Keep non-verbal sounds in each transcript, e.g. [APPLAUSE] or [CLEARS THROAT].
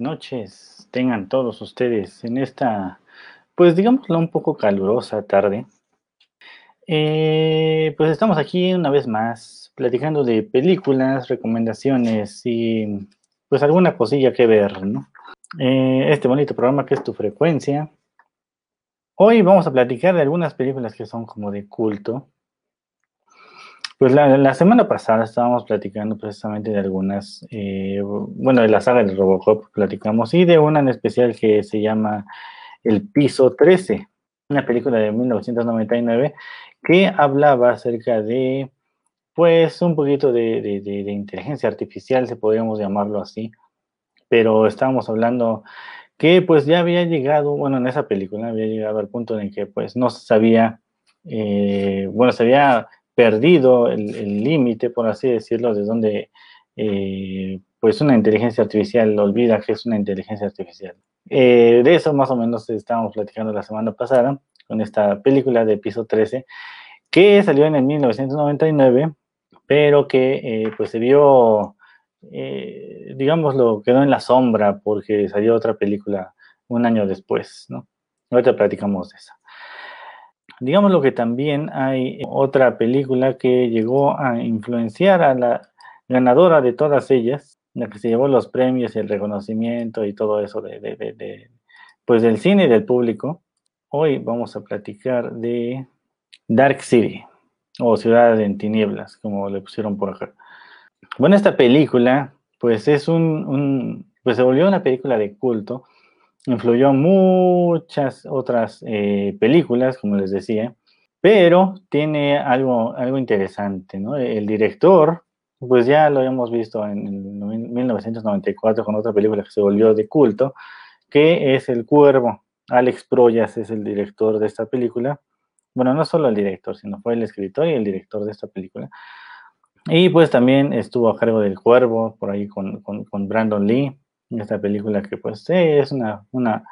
Noches, tengan todos ustedes en esta, pues digámoslo un poco calurosa tarde. Eh, pues estamos aquí una vez más platicando de películas, recomendaciones y pues alguna cosilla que ver, ¿no? Eh, este bonito programa que es tu frecuencia. Hoy vamos a platicar de algunas películas que son como de culto. Pues la, semana pasada estábamos platicando precisamente de algunas, eh, bueno, de la saga de Robocop platicamos y de una en especial que se llama El Piso 13, una película de 1999 que hablaba acerca de, pues, un poquito de, inteligencia artificial, si podríamos llamarlo así, pero estábamos hablando que pues ya había llegado, bueno, en esa película había llegado al punto en que pues no se sabía, eh, bueno, se había perdido el límite, por así decirlo, de donde eh, pues una inteligencia artificial olvida que es una inteligencia artificial. Eh, de eso más o menos estábamos platicando la semana pasada con esta película de piso 13 que salió en el 1999 pero que pues se vio eh, digámoslo, quedó en la sombra porque salió otra película un año después, ¿no? Ahorita platicamos de esa. Digamos lo que también hay otra película que llegó a influenciar a la ganadora de todas ellas, la que se llevó los premios y el reconocimiento y todo eso de, de, pues del cine y del público. Hoy vamos a platicar de Dark City o Ciudad en Tinieblas, como le pusieron por acá. Bueno, esta película, pues es un, pues se volvió una película de culto, influyó muchas otras eh, películas, como les decía, pero tiene algo, algo interesante, ¿no? El director, pues ya lo habíamos visto en, en 1994 con otra película que se volvió de culto, que es El Cuervo. Alex Proyas es el director de esta película. Bueno, no solo el director, sino fue el escritor y el director de esta película. Y pues también estuvo a cargo del Cuervo, por ahí con, con, Brandon Lee, esta película que pues es una, una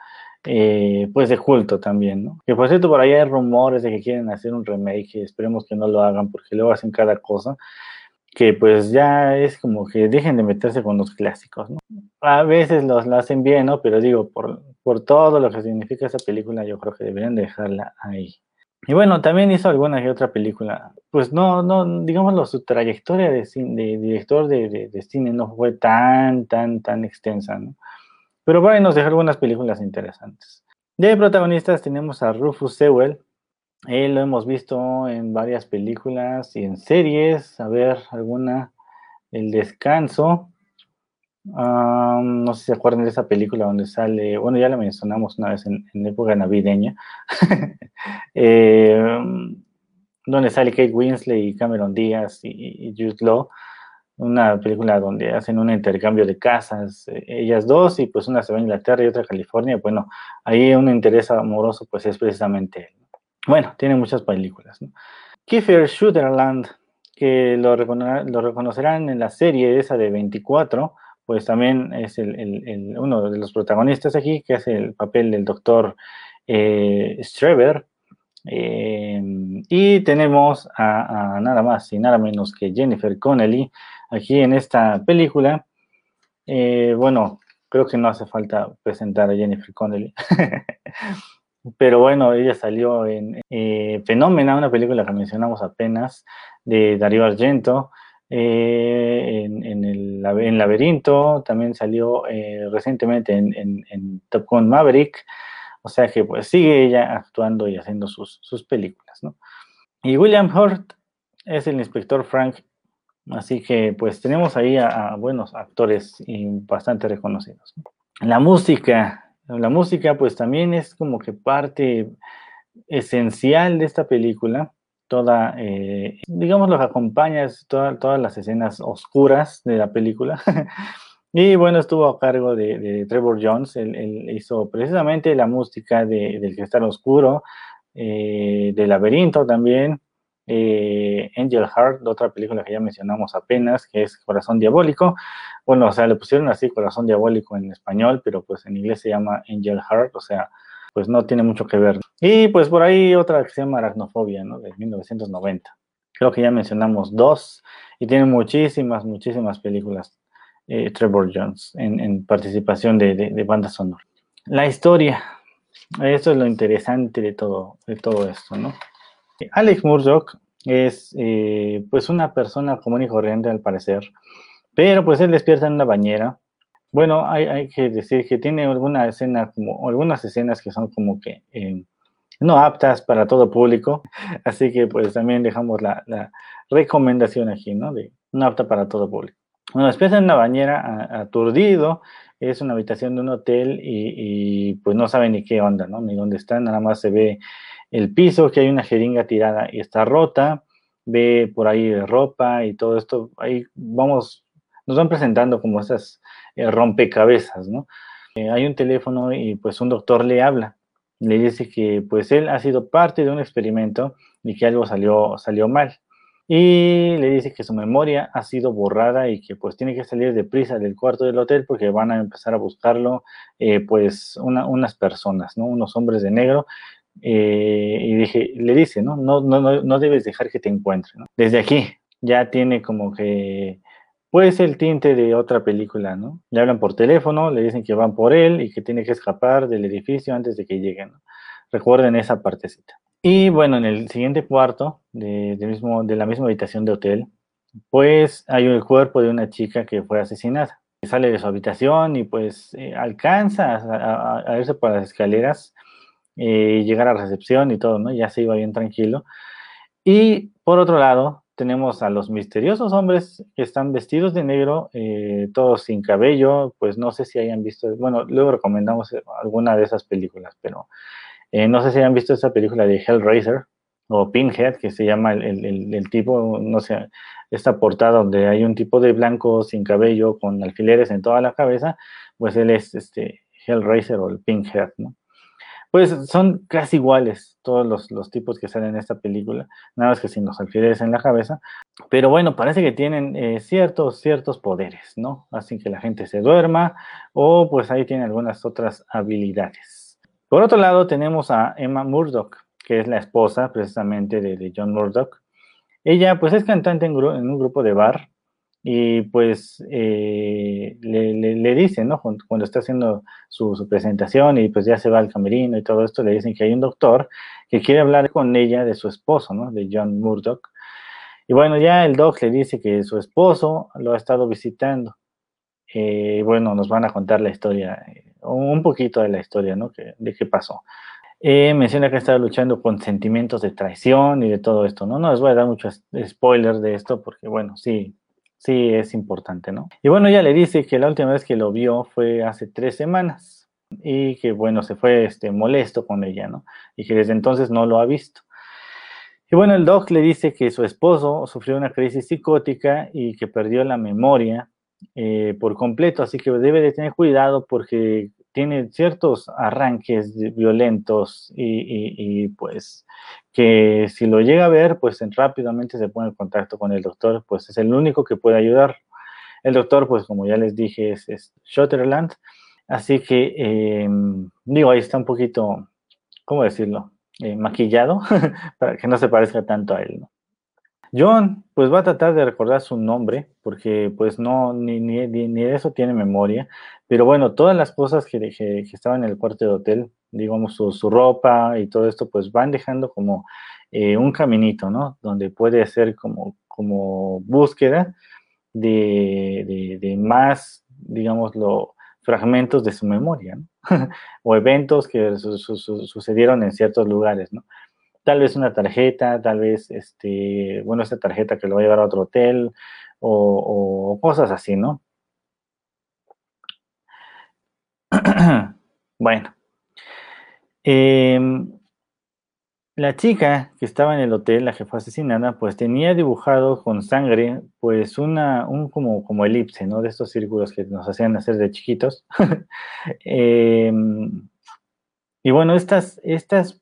eh, pues de culto también, ¿no? Que por cierto, por ahí hay rumores de que quieren hacer un remake, esperemos que no lo hagan porque luego hacen cada cosa, que pues ya es como que dejen de meterse con los clásicos, ¿no? A veces los lo hacen bien, ¿no? Pero digo, por, por todo lo que significa esa película, yo creo que deberían dejarla ahí. Y bueno, también hizo alguna que otra película. Pues no, no, digámoslo, su trayectoria de, de director de, de, cine no fue tan, tan, tan extensa, ¿no? Pero bueno, nos dejó algunas películas interesantes. De protagonistas tenemos a Rufus Sewell. Él lo hemos visto en varias películas y en series. A ver, alguna. El Descanso no sé si se acuerdan de esa película donde sale, bueno, ya la mencionamos una vez en, época navideña, [LAUGHS] eh, donde sale Kate Winslet y Cameron Díaz y, Jude Law, una película donde hacen un intercambio de casas, eh, ellas dos, y pues una se va a Inglaterra y otra a California, bueno, ahí un interés amoroso pues es precisamente él. Bueno, tiene muchas películas. ¿no? Kiefer Sutherland, que lo, lo reconocerán en la serie esa de 24, pues también es el, uno de los protagonistas aquí, que hace el papel del doctor eh, Streber. Eh, y tenemos a, nada más y nada menos que Jennifer Connelly aquí en esta película. Eh, bueno, creo que no hace falta presentar a Jennifer Connelly. [LAUGHS] Pero bueno, ella salió en Fenómena, una película que mencionamos apenas, de Darío Argento. Eh, en, el, Laberinto, también salió eh, recientemente en, Top Gun Maverick, o sea que pues sigue ella actuando y haciendo sus, películas, ¿no? Y William Hurt es el inspector Frank, así que pues tenemos ahí a, buenos actores y bastante reconocidos. La música, la música pues también es como que parte esencial de esta película toda, eh, digamos, lo que acompaña todas las escenas oscuras de la película. [LAUGHS] Y bueno, estuvo a cargo de, Trevor Jones, él, hizo precisamente la música de, del Cristal Oscuro, eh, de Laberinto también, eh, Angel Heart, otra película que ya mencionamos apenas, que es Corazón Diabólico. Bueno, o sea, le pusieron así Corazón Diabólico en español, pero pues en inglés se llama Angel Heart, o sea, pues no tiene mucho que ver. Y pues por ahí otra que se llama Aracnofobia, ¿no? De 1990. Creo que ya mencionamos dos y tiene muchísimas, muchísimas películas eh, Trevor Jones en, participación de, de, banda sonora. La historia, eso es lo interesante de todo, de todo esto, ¿no? Alex Murdoch es eh, pues una persona común y corriente al parecer, pero pues él despierta en una bañera. Bueno, hay, que decir que tiene alguna escena como, algunas escenas que son como que eh, no aptas para todo público, [LAUGHS] así que pues también dejamos la, la recomendación aquí, ¿no? De no apta para todo público. Bueno, despierta en una bañera aturdido, es una habitación de un hotel y, pues no sabe ni qué onda, ¿no? Ni dónde está, nada más se ve el piso, que hay una jeringa tirada y está rota, ve por ahí ropa y todo esto, ahí vamos, nos van presentando como esas rompecabezas, ¿no? Eh, hay un teléfono y pues un doctor le habla, le dice que pues él ha sido parte de un experimento y que algo salió, salió mal y le dice que su memoria ha sido borrada y que pues tiene que salir deprisa del cuarto del hotel porque van a empezar a buscarlo eh, pues unas personas, ¿no? Unos hombres de negro. Eh, y dije, le dice, ¿no? No, no, no debes dejar que te encuentren. Desde aquí ya tiene como que pues el tinte de otra película, ¿no? Le hablan por teléfono, le dicen que van por él y que tiene que escapar del edificio antes de que lleguen. Recuerden esa partecita. Y bueno, en el siguiente cuarto de, mismo, de la misma habitación de hotel, pues hay el cuerpo de una chica que fue asesinada. Sale de su habitación y pues eh, alcanza a, irse por las escaleras eh, llegar a recepción y todo, ¿no? Ya se iba bien tranquilo. Y por otro lado, tenemos a los misteriosos hombres que están vestidos de negro, eh, todos sin cabello, pues no sé si hayan visto, bueno, luego recomendamos alguna de esas películas, pero eh, no sé si han visto esa película de Hellraiser o Pinhead, que se llama el, tipo, no sé, esta portada donde hay un tipo de blanco sin cabello con alfileres en toda la cabeza, pues él es este Hellraiser o el Pinhead, ¿no? Pues son casi iguales todos los, tipos que salen en esta película, nada más que sin los alfileres en la cabeza. Pero bueno, parece que tienen eh, ciertos, ciertos poderes, ¿no? Hacen que la gente se duerma o pues ahí tienen algunas otras habilidades. Por otro lado, tenemos a Emma Murdoch, que es la esposa precisamente de, John Murdoch. Ella, pues, es cantante en, un grupo de bar y, pues, eh, le, dicen, ¿no? Cuando está haciendo su, presentación y, pues, ya se va al camerino y todo esto, le dicen que hay un doctor que quiere hablar con ella de su esposo, ¿no? De John Murdoch. Y bueno, ya el doc le dice que su esposo lo ha estado visitando. Eh, bueno, nos van a contar la historia eh, un poquito de la historia, ¿no? de qué pasó. Eh, menciona que estaba luchando con sentimientos de traición y de todo esto, ¿no? No les voy a dar muchos spoilers de esto porque, bueno, sí, sí es importante, ¿no? Y bueno, ya le dice que la última vez que lo vio fue hace tres semanas y que, bueno, se fue este, molesto con ella, ¿no? Y que desde entonces no lo ha visto. Y bueno, el doc le dice que su esposo sufrió una crisis psicótica y que perdió la memoria eh, por completo, así que debe de tener cuidado porque tiene ciertos arranques violentos y, pues que si lo llega a ver, pues rápidamente se pone en contacto con el doctor, pues es el único que puede ayudar. El doctor, pues como ya les dije, es, es Shotterland, así que em, digo, ahí está un poquito, ¿cómo decirlo? Eh, maquillado [LAUGHS] para que no se parezca tanto a él, ¿no? John, pues va a tratar de recordar su nombre, porque pues no, ni, ni, ni de eso tiene memoria, pero bueno, todas las cosas que, que, estaban en el cuarto de hotel, digamos su, su, ropa y todo esto, pues van dejando como eh, un caminito, ¿no? Donde puede ser como, como búsqueda de, de, más, digámoslo, fragmentos de su memoria, ¿no? [LAUGHS] o eventos que sucedieron en ciertos lugares, ¿no? Tal vez una tarjeta, tal vez, este, bueno, esta tarjeta que lo va a llevar a otro hotel o, cosas así, ¿no? [CLEARS THROAT] bueno. Em, la chica que estaba en el hotel, la que fue asesinada, pues tenía dibujado con sangre, pues una, un como, como elipse, ¿no? De estos círculos que nos hacían hacer de chiquitos. [LAUGHS] Em, y bueno, estas, estas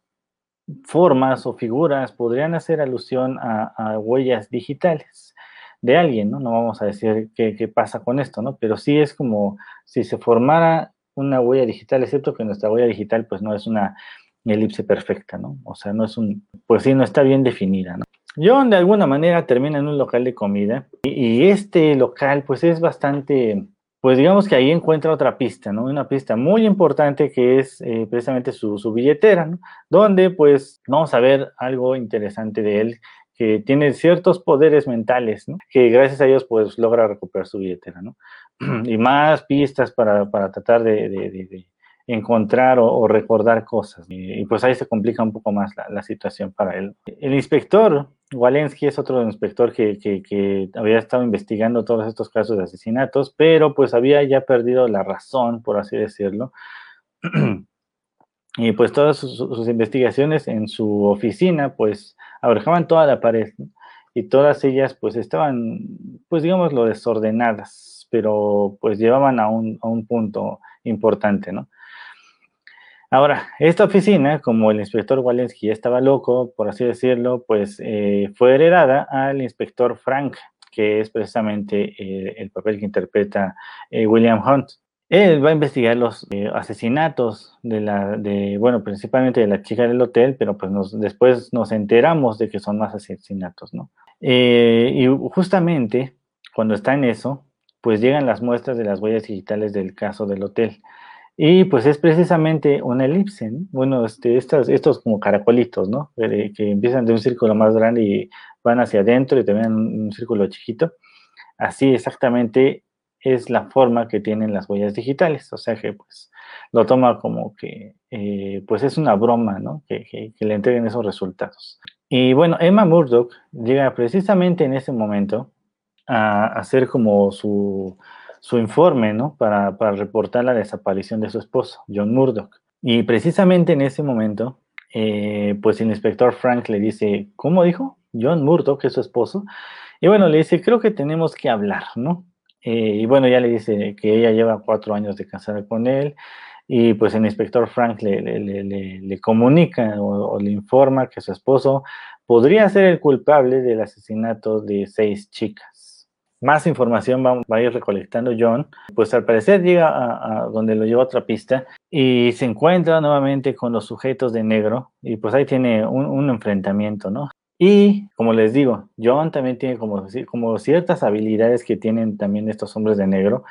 formas o figuras podrían hacer alusión a, huellas digitales de alguien, ¿no? No vamos a decir qué, qué, pasa con esto, ¿no? Pero sí es como si se formara una huella digital, excepto que nuestra huella digital pues no es una elipse perfecta, ¿no? O sea, no es un, pues sí, no está bien definida, ¿no? John de alguna manera termina en un local de comida y, este local pues es bastante, pues digamos que ahí encuentra otra pista, ¿no? Una pista muy importante que es eh, precisamente su, su, billetera, ¿no? Donde pues vamos a ver algo interesante de él que tiene ciertos poderes mentales, ¿no? Que gracias a ellos pues logra recuperar su billetera, ¿no? [CLEARS THROAT] y más pistas para, para tratar de, de, de, encontrar o, recordar cosas. Y, pues ahí se complica un poco más la, la situación para él. El inspector Walensky es otro inspector que, que, había estado investigando todos estos casos de asesinatos, pero pues había ya perdido la razón, por así decirlo. [CLEARS THROAT] y pues todas sus, sus, investigaciones en su oficina pues abarcaban toda la pared y todas ellas pues estaban pues digamos lo desordenadas pero pues llevaban a un, a un punto importante, ¿no? Ahora, esta oficina, como el inspector Walensky ya estaba loco, por así decirlo, pues eh, fue heredada al inspector Frank, que es precisamente eh, el papel que interpreta eh, William Hunt. Él va a investigar los asesinatos de la, de, bueno, principalmente de la chica del hotel, pero pues nos, después nos enteramos de que son más asesinatos, ¿no? y justamente cuando está en eso, pues llegan las muestras de las huellas digitales del caso del hotel. Y pues es precisamente una elipse, ¿no? bueno, este, estos, estos como caracolitos, ¿no? Que, empiezan de un círculo más grande y van hacia adentro y terminan un, círculo chiquito. Así exactamente es la forma que tienen las huellas digitales, o sea que pues lo toma como que eh, pues es una broma, ¿no? Que, que, que, le entreguen esos resultados. Y bueno, Emma Murdoch llega precisamente en ese momento a hacer como su, su informe, ¿no? Para, para, reportar la desaparición de su esposo, John Murdoch. Y precisamente en ese momento, eh, pues el inspector Frank le dice, ¿cómo dijo? John Murdoch es su esposo. Y bueno, le dice, creo que tenemos que hablar, ¿no? Eh, y bueno, ya le dice que ella lleva cuatro años de casada con él. Y pues el inspector Frank le, le, le, comunica o, le informa que su esposo podría ser el culpable del asesinato de seis chicas más información va, a ir recolectando John, pues al parecer llega a, donde lo lleva otra pista y se encuentra nuevamente con los sujetos de negro y pues ahí tiene un, un enfrentamiento, ¿no? Y como les digo, John también tiene como, como ciertas habilidades que tienen también estos hombres de negro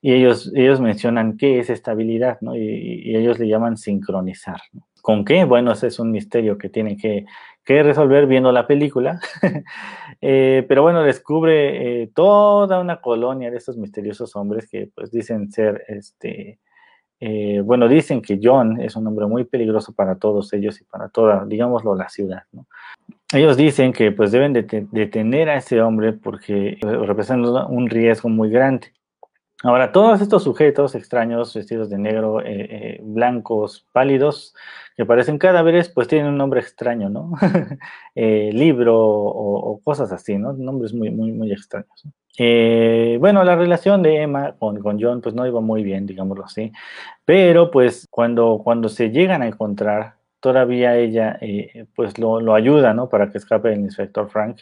y ellos, ellos mencionan qué es esta habilidad, ¿no? Y, y ellos le llaman sincronizar. ¿no? ¿Con qué? Bueno, ese es un misterio que tienen que, resolver viendo la película. [LAUGHS] eh, pero bueno, descubre eh, toda una colonia de estos misteriosos hombres que pues dicen ser, este, eh, bueno, dicen que John es un hombre muy peligroso para todos ellos y para toda, digámoslo, la ciudad. ¿no? Ellos dicen que pues deben detener a ese hombre porque representa un riesgo muy grande. Ahora, todos estos sujetos extraños, vestidos de negro, blancos, pálidos, que parecen cadáveres, pues tienen un nombre extraño, ¿no? [LAUGHS] eh, libro o, o, cosas así, ¿no? Nombres muy, muy, muy extraños. Eh, bueno, la relación de Emma con, con, John, pues no iba muy bien, digámoslo así, pero pues cuando, cuando se llegan a encontrar, todavía ella, eh, pues lo, lo ayuda, ¿no? Para que escape el inspector Frank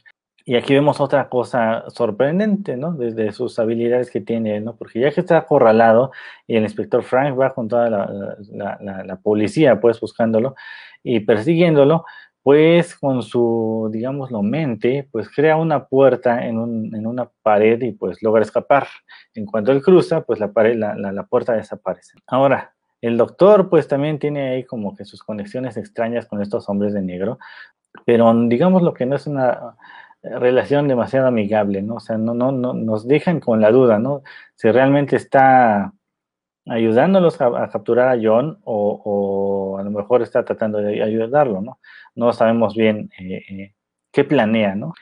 y aquí vemos otra cosa sorprendente, ¿no? Desde sus habilidades que tiene, ¿no? Porque ya que está acorralado y el inspector Frank va con toda la, policía, pues, buscándolo y persiguiéndolo, pues, con su, digámoslo, mente, pues, crea una puerta en, un, en una pared y, pues, logra escapar. En cuanto él cruza, pues, la, pared, la, la, la puerta desaparece. Ahora, el doctor, pues, también tiene ahí como que sus conexiones extrañas con estos hombres de negro, pero digamos lo que no es una relación demasiado amigable, ¿no? O sea, no, no, no nos dejan con la duda, ¿no? Si realmente está ayudándolos a, capturar a John o, o, a lo mejor está tratando de ayudarlo, ¿no? No sabemos bien eh, eh, qué planea, ¿no?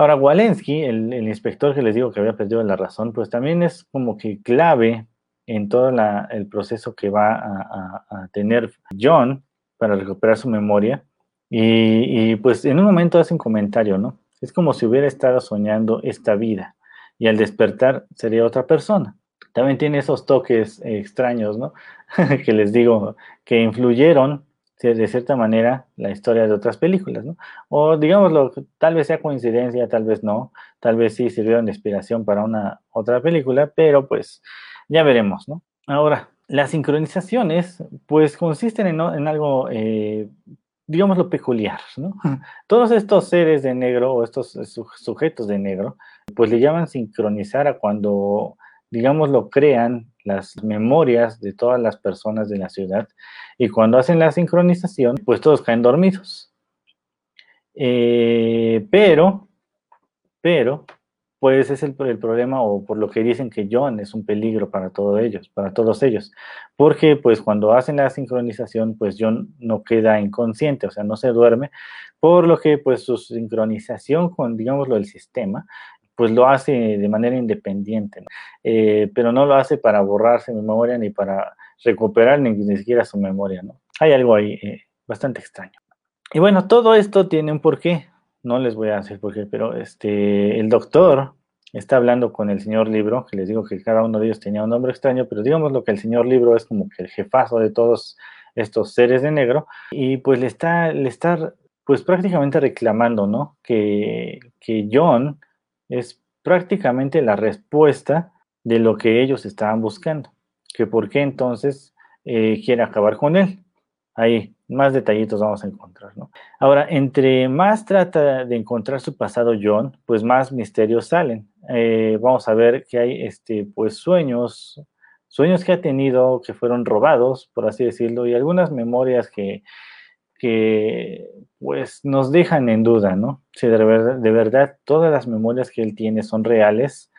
Ahora, Walensky, el, inspector que les digo que había perdido la razón, pues también es como que clave en todo el proceso que va a, tener John para recuperar su memoria Y, pues en un momento hace un comentario, ¿no? Es como si hubiera estado soñando esta vida y al despertar sería otra persona. También tiene esos toques extraños, ¿no? [LAUGHS] que les digo, que influyeron de cierta manera la historia de otras películas, ¿no? O digámoslo, tal vez sea coincidencia, tal vez no, tal vez sí sirvieron de inspiración para una otra película, pero pues ya veremos, ¿no? Ahora, las sincronizaciones, pues consisten en, algo, eh, digámoslo, peculiar, ¿no? Todos estos seres de negro o estos sujetos de negro, pues le llaman sincronizar a cuando, digámoslo, crean las memorias de todas las personas de la ciudad y cuando hacen la sincronización, pues todos caen dormidos. Eh, pero, pero, pues es el, el, problema o por lo que dicen que John es un peligro para todos ellos, para todos ellos, porque pues cuando hacen la sincronización, pues John no queda inconsciente, o sea, no se duerme, por lo que pues su sincronización con, digámoslo, el sistema, pues lo hace de manera independiente, eh, pero no lo hace para borrarse memoria ni para recuperar ni, siquiera su memoria, ¿no? Hay algo ahí eh, bastante extraño. Y bueno, todo esto tiene un porqué, no les voy a decir por qué, pero este, el doctor está hablando con el señor Libro, que les digo que cada uno de ellos tenía un nombre extraño, pero digamos lo que el señor Libro es como que el jefazo de todos estos seres de negro, y pues le está, le está pues prácticamente reclamando, ¿no? Que, que John es prácticamente la respuesta de lo que ellos estaban buscando. Que por qué entonces eh, quiere acabar con él. Ahí, más detallitos vamos a encontrar, ¿no? Ahora, entre más trata de encontrar su pasado John, pues más misterios salen. Eh, vamos a ver que hay, este, pues, sueños, sueños que ha tenido que fueron robados, por así decirlo, y algunas memorias que, que pues nos dejan en duda, ¿no? Si de verdad, de verdad todas las memorias que él tiene son reales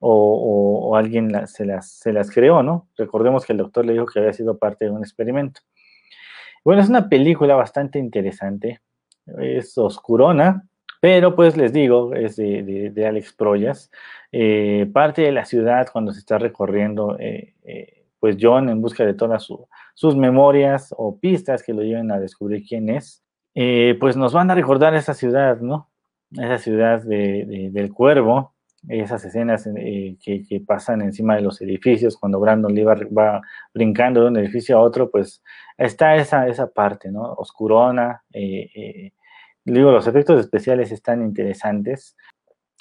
o, alguien se, las, se las creó, ¿no? Recordemos que el doctor le dijo que había sido parte de un experimento. Bueno, es una película bastante interesante, es oscurona, pero pues les digo, es de, Alex Proyas. Eh, parte de la ciudad cuando se está recorriendo eh, eh, pues John en busca de todas sus memorias o pistas que lo lleven a descubrir quién es, pues nos van a recordar esa ciudad, ¿no? Esa ciudad del cuervo, esas escenas eh, que, pasan encima de los edificios, cuando Brandon Lee va, brincando de un edificio a otro, pues está esa, esa parte, ¿no? Oscurona. Eh, digo, los efectos especiales están interesantes.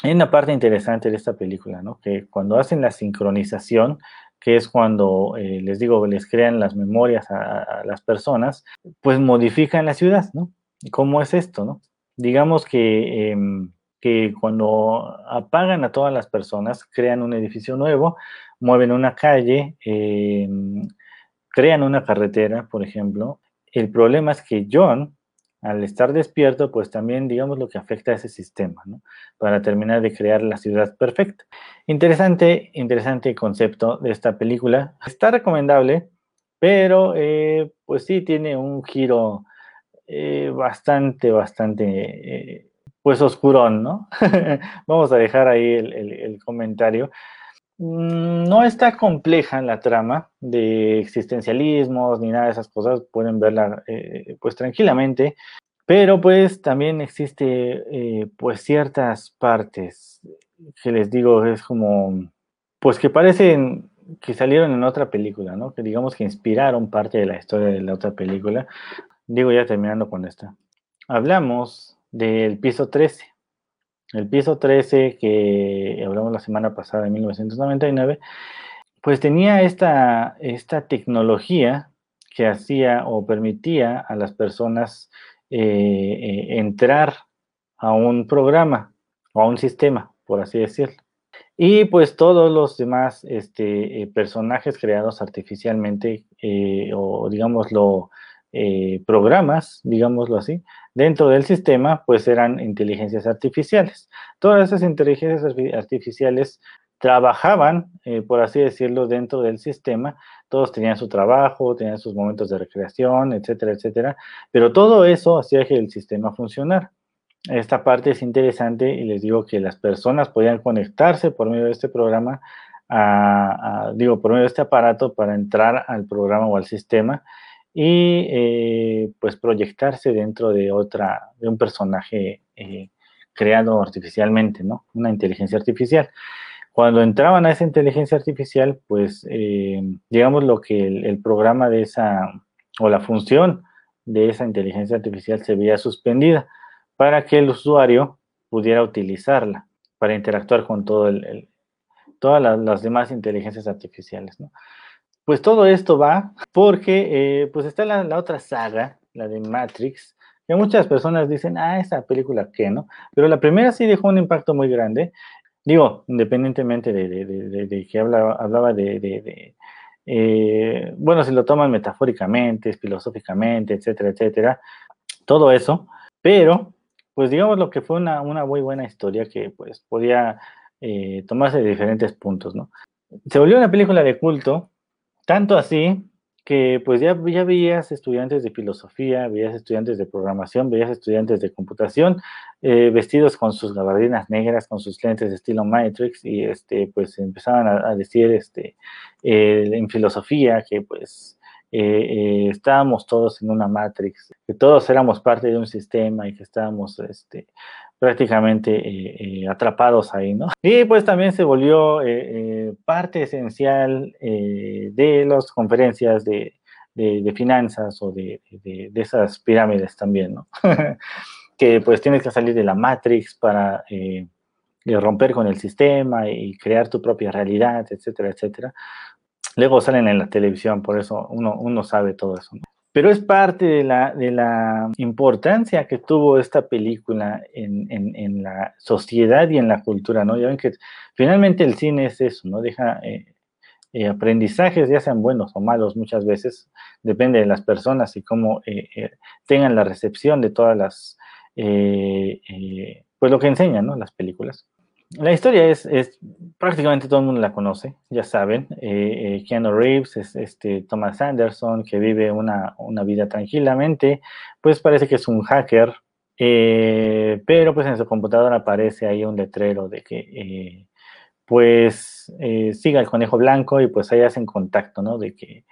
Hay una parte interesante de esta película, ¿no? Que cuando hacen la sincronización, que es cuando, eh, les digo, les crean las memorias a, las personas, pues modifican la ciudad, ¿no? ¿Cómo es esto, no? Digamos que, em, que cuando apagan a todas las personas, crean un edificio nuevo, mueven una calle, em, crean una carretera, por ejemplo. El problema es que John, al estar despierto, pues también, digamos, lo que afecta a ese sistema, ¿no? Para terminar de crear la ciudad perfecta. Interesante, interesante concepto de esta película. Está recomendable, pero eh, pues sí tiene un giro eh, bastante, bastante, eh, pues oscurón, ¿no? [LAUGHS] Vamos a dejar ahí el comentario. Mm, no está compleja la trama de existencialismos ni nada de esas cosas, pueden verla eh, pues tranquilamente, pero pues también existe eh, pues ciertas partes que les digo es como pues que parecen que salieron en otra película, ¿no? Que digamos que inspiraron parte de la historia de la otra película. Digo ya terminando con esta. Hablamos del piso 13 el piso 13 que hablamos la semana pasada, en 1999, pues tenía esta, esta tecnología que hacía o permitía a las personas eh, eh, entrar a un programa o a un sistema, por así decirlo. Y pues todos los demás este, eh, personajes creados artificialmente, o digámoslo, programas, digámoslo así, dentro del sistema, pues eran inteligencias artificiales. Todas esas inteligencias artificiales trabajaban, eh, por así decirlo, dentro del sistema. Todos tenían su trabajo, tenían sus momentos de recreación, etcétera, etcétera. Pero todo eso hacía que el sistema funcionara. Esta parte es interesante y les digo que las personas podían conectarse por medio de este programa, digo, por medio de este aparato para entrar al programa o al sistema y eh, pues proyectarse dentro de otra, de un personaje eh, creado artificialmente, ¿no? Una inteligencia artificial. Cuando entraban a esa inteligencia artificial, pues eh, digamos lo que el, programa de esa, o la función de esa inteligencia artificial se veía suspendida para que el usuario pudiera utilizarla para interactuar con todas las, demás inteligencias artificiales, ¿no? Pues todo esto va porque eh, pues está la, la, otra saga, la de Matrix, que muchas personas dicen, ah, esa película qué, ¿no? Pero la primera sí dejó un impacto muy grande. Digo, independientemente de, que hablaba, hablaba de, eh, bueno, si lo toman metafóricamente, filosóficamente, etcétera, etcétera, todo eso, pero, pues digamos lo que fue una, una muy buena historia que pues podía eh, tomarse de diferentes puntos, ¿no? Se volvió una película de culto, tanto así que pues ya, veías estudiantes de filosofía, veías estudiantes de programación, veías estudiantes de computación eh, vestidos con sus gabardinas negras, con sus lentes de estilo Matrix y este pues empezaban a, decir este eh, en filosofía que pues eh, estábamos todos en una Matrix, que todos éramos parte de un sistema y que estábamos este, prácticamente eh, eh, atrapados ahí, ¿no? Y pues también se volvió eh, parte esencial de las conferencias de, finanzas o de, esas pirámides también, ¿no? [LAUGHS] que pues tienes que salir de la Matrix para romper con el sistema y crear tu propia realidad, etcétera, etcétera. Luego salen en la televisión, por eso uno, uno sabe todo eso. ¿no? Pero es parte de la, de la importancia que tuvo esta película en, en, la sociedad y en la cultura, ¿no? Ya ven que finalmente el cine es eso, ¿no? Deja eh, eh, aprendizajes, ya sean buenos o malos muchas veces, depende de las personas y cómo eh, tengan la recepción de todas las, pues lo que enseñan, ¿no? Las películas. La historia es, es, prácticamente todo el mundo la conoce, ya saben. Eh, eh, Keanu Reeves es este Thomas Anderson que vive una, vida tranquilamente, pues parece que es un hacker, eh, pero pues en su computadora aparece ahí un letrero de que pues siga el conejo blanco y pues ahí hacen contacto, ¿no? De que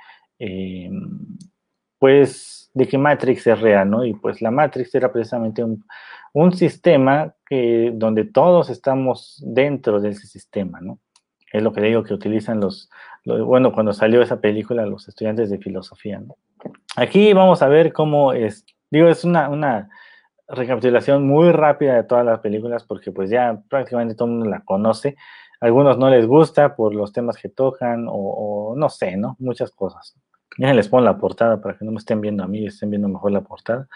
pues de que Matrix es real, ¿no? Y pues la Matrix era precisamente un, un sistema que, donde todos estamos dentro de ese sistema, ¿no? Es lo que digo que utilizan los, bueno, cuando salió esa película, los estudiantes de filosofía, ¿no? Aquí vamos a ver cómo es, digo, es una, una recapitulación muy rápida de todas las películas porque pues ya prácticamente todo el mundo la conoce. algunos no les gusta por los temas que tocan o, no sé, ¿no? Muchas cosas. Ya les pongo la portada para que no me estén viendo a mí, estén viendo mejor la portada.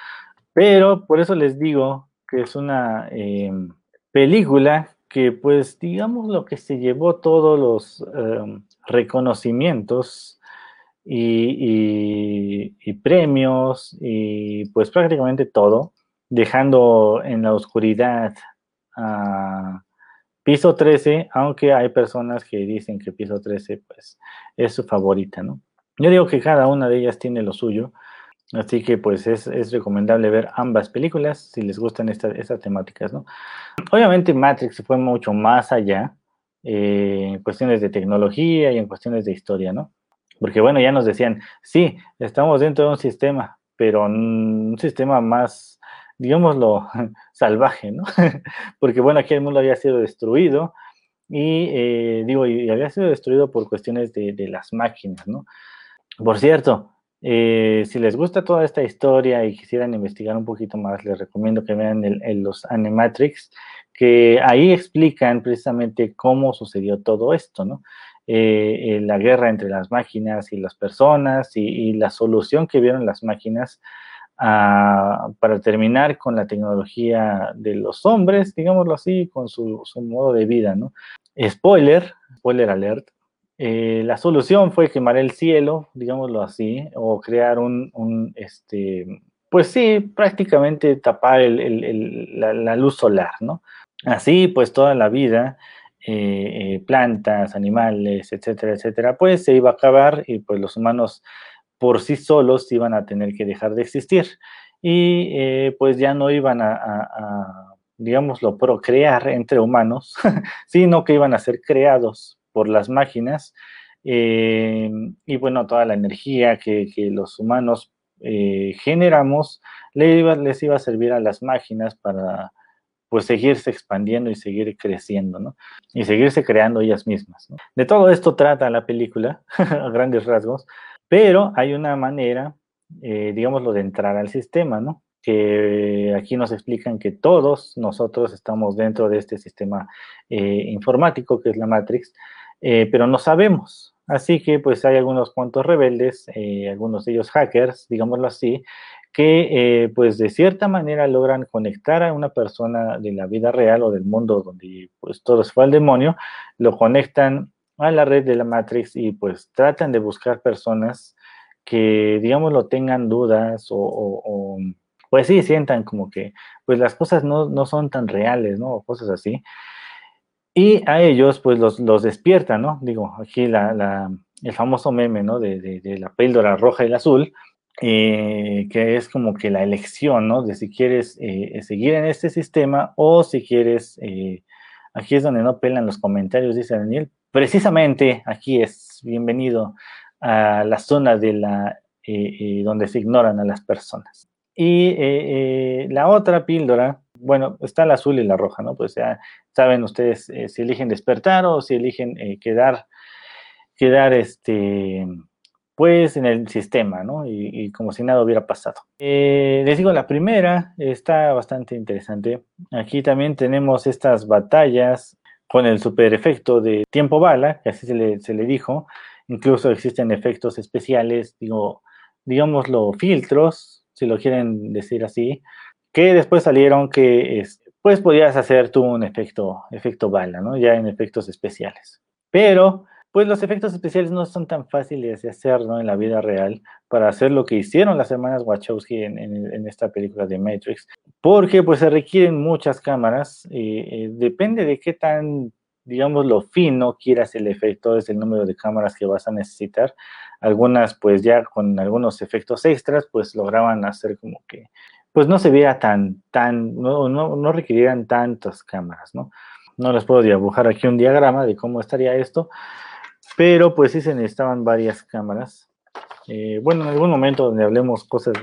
Pero por eso les digo que es una em, película que pues digamos lo que se llevó todos los em, reconocimientos y, premios y pues prácticamente todo, dejando en la oscuridad a Piso 13, aunque hay personas que dicen que Piso 13 pues es su favorita, ¿no? Yo digo que cada una de ellas tiene lo suyo, Así que pues es, recomendable ver ambas películas si les gustan estas temáticas, ¿no? Obviamente Matrix fue mucho más allá eh, en cuestiones de tecnología y en cuestiones de historia, ¿no? Porque bueno, ya nos decían, sí, estamos dentro de un sistema, pero un sistema más, digámoslo, [LAUGHS] salvaje, ¿no? [LAUGHS] Porque bueno, aquí el mundo había sido destruido y eh, digo, y había sido destruido por cuestiones de, de las máquinas, ¿no? Por cierto, eh, si les gusta toda esta historia y quisieran investigar un poquito más, les recomiendo que vean el, los Animatrix, que ahí explican precisamente cómo sucedió todo esto, ¿no? Eh, eh, la guerra entre las máquinas y las personas y, la solución que vieron las máquinas ah, para terminar con la tecnología de los hombres, digámoslo así, con su, su modo de vida, ¿no? Spoiler, spoiler alert, eh, la solución fue quemar el cielo, digámoslo así, o crear un, este, pues sí, prácticamente tapar la, luz solar, ¿no? Así, pues toda la vida, eh, eh, plantas, animales, etcétera, etcétera, pues se iba a acabar y pues los humanos por sí solos iban a tener que dejar de existir y pues ya no iban a, a digámoslo, procrear entre humanos, [LAUGHS] sino que iban a ser creados por las máquinas. Eh, y bueno, toda la energía que, los humanos eh, generamos les iba, a servir a las máquinas para pues seguirse expandiendo y seguir creciendo, ¿no? Y seguirse creando ellas mismas. De todo esto trata la película, [LAUGHS] a grandes rasgos, pero hay una manera, eh, digámoslo, de entrar al sistema, ¿no? Que aquí nos explican que todos nosotros estamos dentro de este sistema informático que es la Matrix, eh, pero no sabemos. Así que pues hay algunos cuantos rebeldes, algunos de ellos hackers, digámoslo así, que eh, pues de cierta manera logran conectar a una persona de la vida real o del mundo donde pues todo fue al demonio, lo conectan a la red de la Matrix y pues tratan de buscar personas que digamos lo tengan dudas o, pues sí sientan como que pues las cosas no, son tan reales, ¿no? O cosas así. Y a ellos pues los, los despiertan, ¿no? Digo, aquí la, el famoso meme, ¿no? De, de la píldora roja y la azul, eh, que es como que la elección, ¿no? De si quieres eh, seguir en este sistema o si quieres, eh, aquí es donde no pelan los comentarios, dice Daniel, precisamente aquí es bienvenido a la zona de la, donde se ignoran a las personas. Y la otra píldora, bueno, está la azul y la roja, ¿no? Pues ya saben ustedes si eligen despertar o si eligen quedar, quedar este pues en el sistema, ¿no? Y, como si nada hubiera pasado. Eh, les digo, la primera está bastante interesante. Aquí también tenemos estas batallas con el super efecto de tiempo bala, que así se le, se le dijo. Incluso existen efectos especiales, digo, digámoslo, filtros, si lo quieren decir así, que después salieron que pues podías hacer tú un efecto, efecto bala, ¿no? Ya en efectos especiales. Pero pues los efectos especiales no son tan fáciles de hacer ¿no? en la vida real para hacer lo que hicieron las hermanas Wachowski en, esta película de Matrix, porque pues se requieren muchas cámaras, y, eh, depende de qué tan, digamos, lo fino quieras el efecto, es el número de cámaras que vas a necesitar. Algunas pues ya con algunos efectos extras pues lograban hacer como que pues no se viera tan, tan, no, no, no requirieran tantas cámaras, ¿no? No les puedo dibujar aquí un diagrama de cómo estaría esto, pero pues sí se necesitaban varias cámaras. Eh, bueno, en algún momento donde hablemos cosas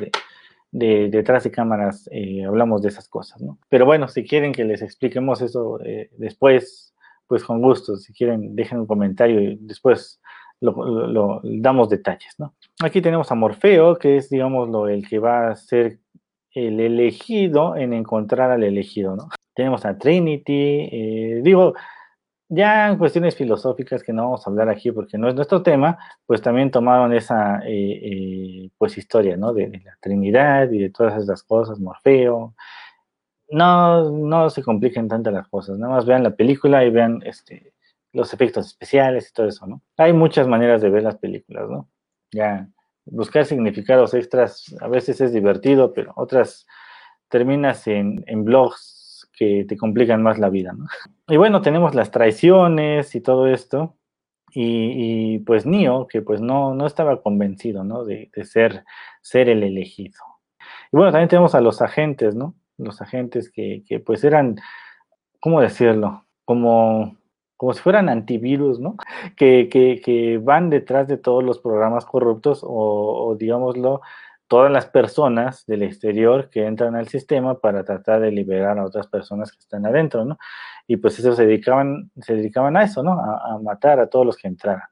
de, detrás de cámaras, eh, hablamos de esas cosas, ¿no? Pero bueno, si quieren que les expliquemos eso eh, después, pues con gusto. Si quieren, dejen un comentario y después lo, damos detalles, ¿no? Aquí tenemos a Morfeo, que es, digamos, lo, el que va a ser el elegido en encontrar al elegido, ¿no? Tenemos a Trinity, digo, ya en cuestiones filosóficas que no vamos a hablar aquí porque no es nuestro tema, pues también tomaron esa eh, eh, pues historia, ¿no? De, la Trinidad y de todas esas cosas, Morfeo. No, no se compliquen tanto las cosas, nada más vean la película y vean este, los efectos especiales y todo eso, ¿no? Hay muchas maneras de ver las películas, ¿no? Ya buscar significados extras a veces es divertido, pero otras terminas en, en blogs que te complican más la vida, ¿no? Y bueno, tenemos las traiciones y todo esto, y, pues Nio, que pues no, no estaba convencido, ¿no? De, ser, ser el elegido. Y bueno, también tenemos a los agentes, ¿no? Los agentes que, que pues eran, ¿cómo decirlo? Como, como si fueran antivirus, ¿no? Que, que, que van detrás de todos los programas corruptos o, o digámoslo, todas las personas del exterior que entran al sistema para tratar de liberar a otras personas que están adentro, ¿no? Y pues eso se dedicaban, se dedicaban a eso, ¿no? A, matar a todos los que entraran.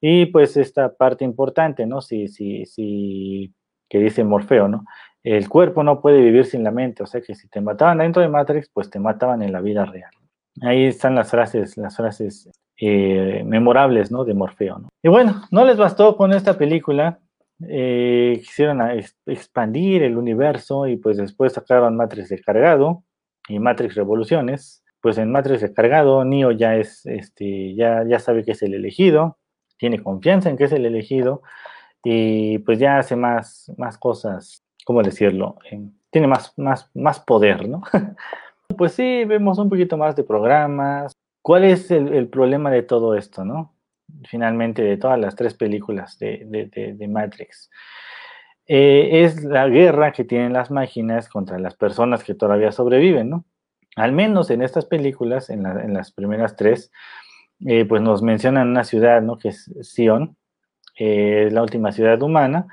Y pues esta parte importante, ¿no? Si, si, si, que dice Morfeo, ¿no? El cuerpo no puede vivir sin la mente, o sea que si te mataban dentro de Matrix, pues te mataban en la vida real. Ahí están las frases, las frases eh, memorables, ¿no? De Morfeo. Y bueno, no les bastó con esta película, eh, quisieron expandir el universo y pues después sacaron Matrix Descargado y Matrix Revoluciones. Pues en Matrix Descargado, Neo ya es, este, ya, ya sabe que es el elegido, tiene confianza en que es el elegido y pues ya hace más, más cosas, ¿cómo decirlo? tiene más, más, más poder, ¿no? [LAUGHS] pues sí, vemos un poquito más de programas. ¿Cuál es el problema de todo esto, no? finalmente de todas las tres películas de, Matrix. Eh, es la guerra que tienen las máquinas contra las personas que todavía sobreviven, ¿no? Al menos en estas películas, en, las primeras tres, eh, pues nos mencionan una ciudad, ¿no? Que es Sion, eh, es la última ciudad humana,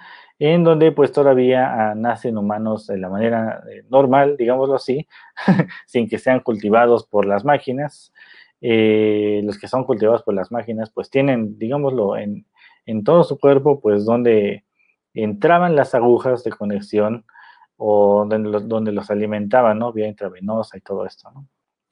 en donde pues todavía ah, nacen humanos de la manera eh, normal, digámoslo así, [LAUGHS] sin que sean cultivados por las máquinas. Eh, los que son cultivados por las máquinas pues tienen, digámoslo, en, en todo su cuerpo pues donde entraban las agujas de conexión o donde los, donde los alimentaban, ¿no? Vía intravenosa y todo esto, ¿no?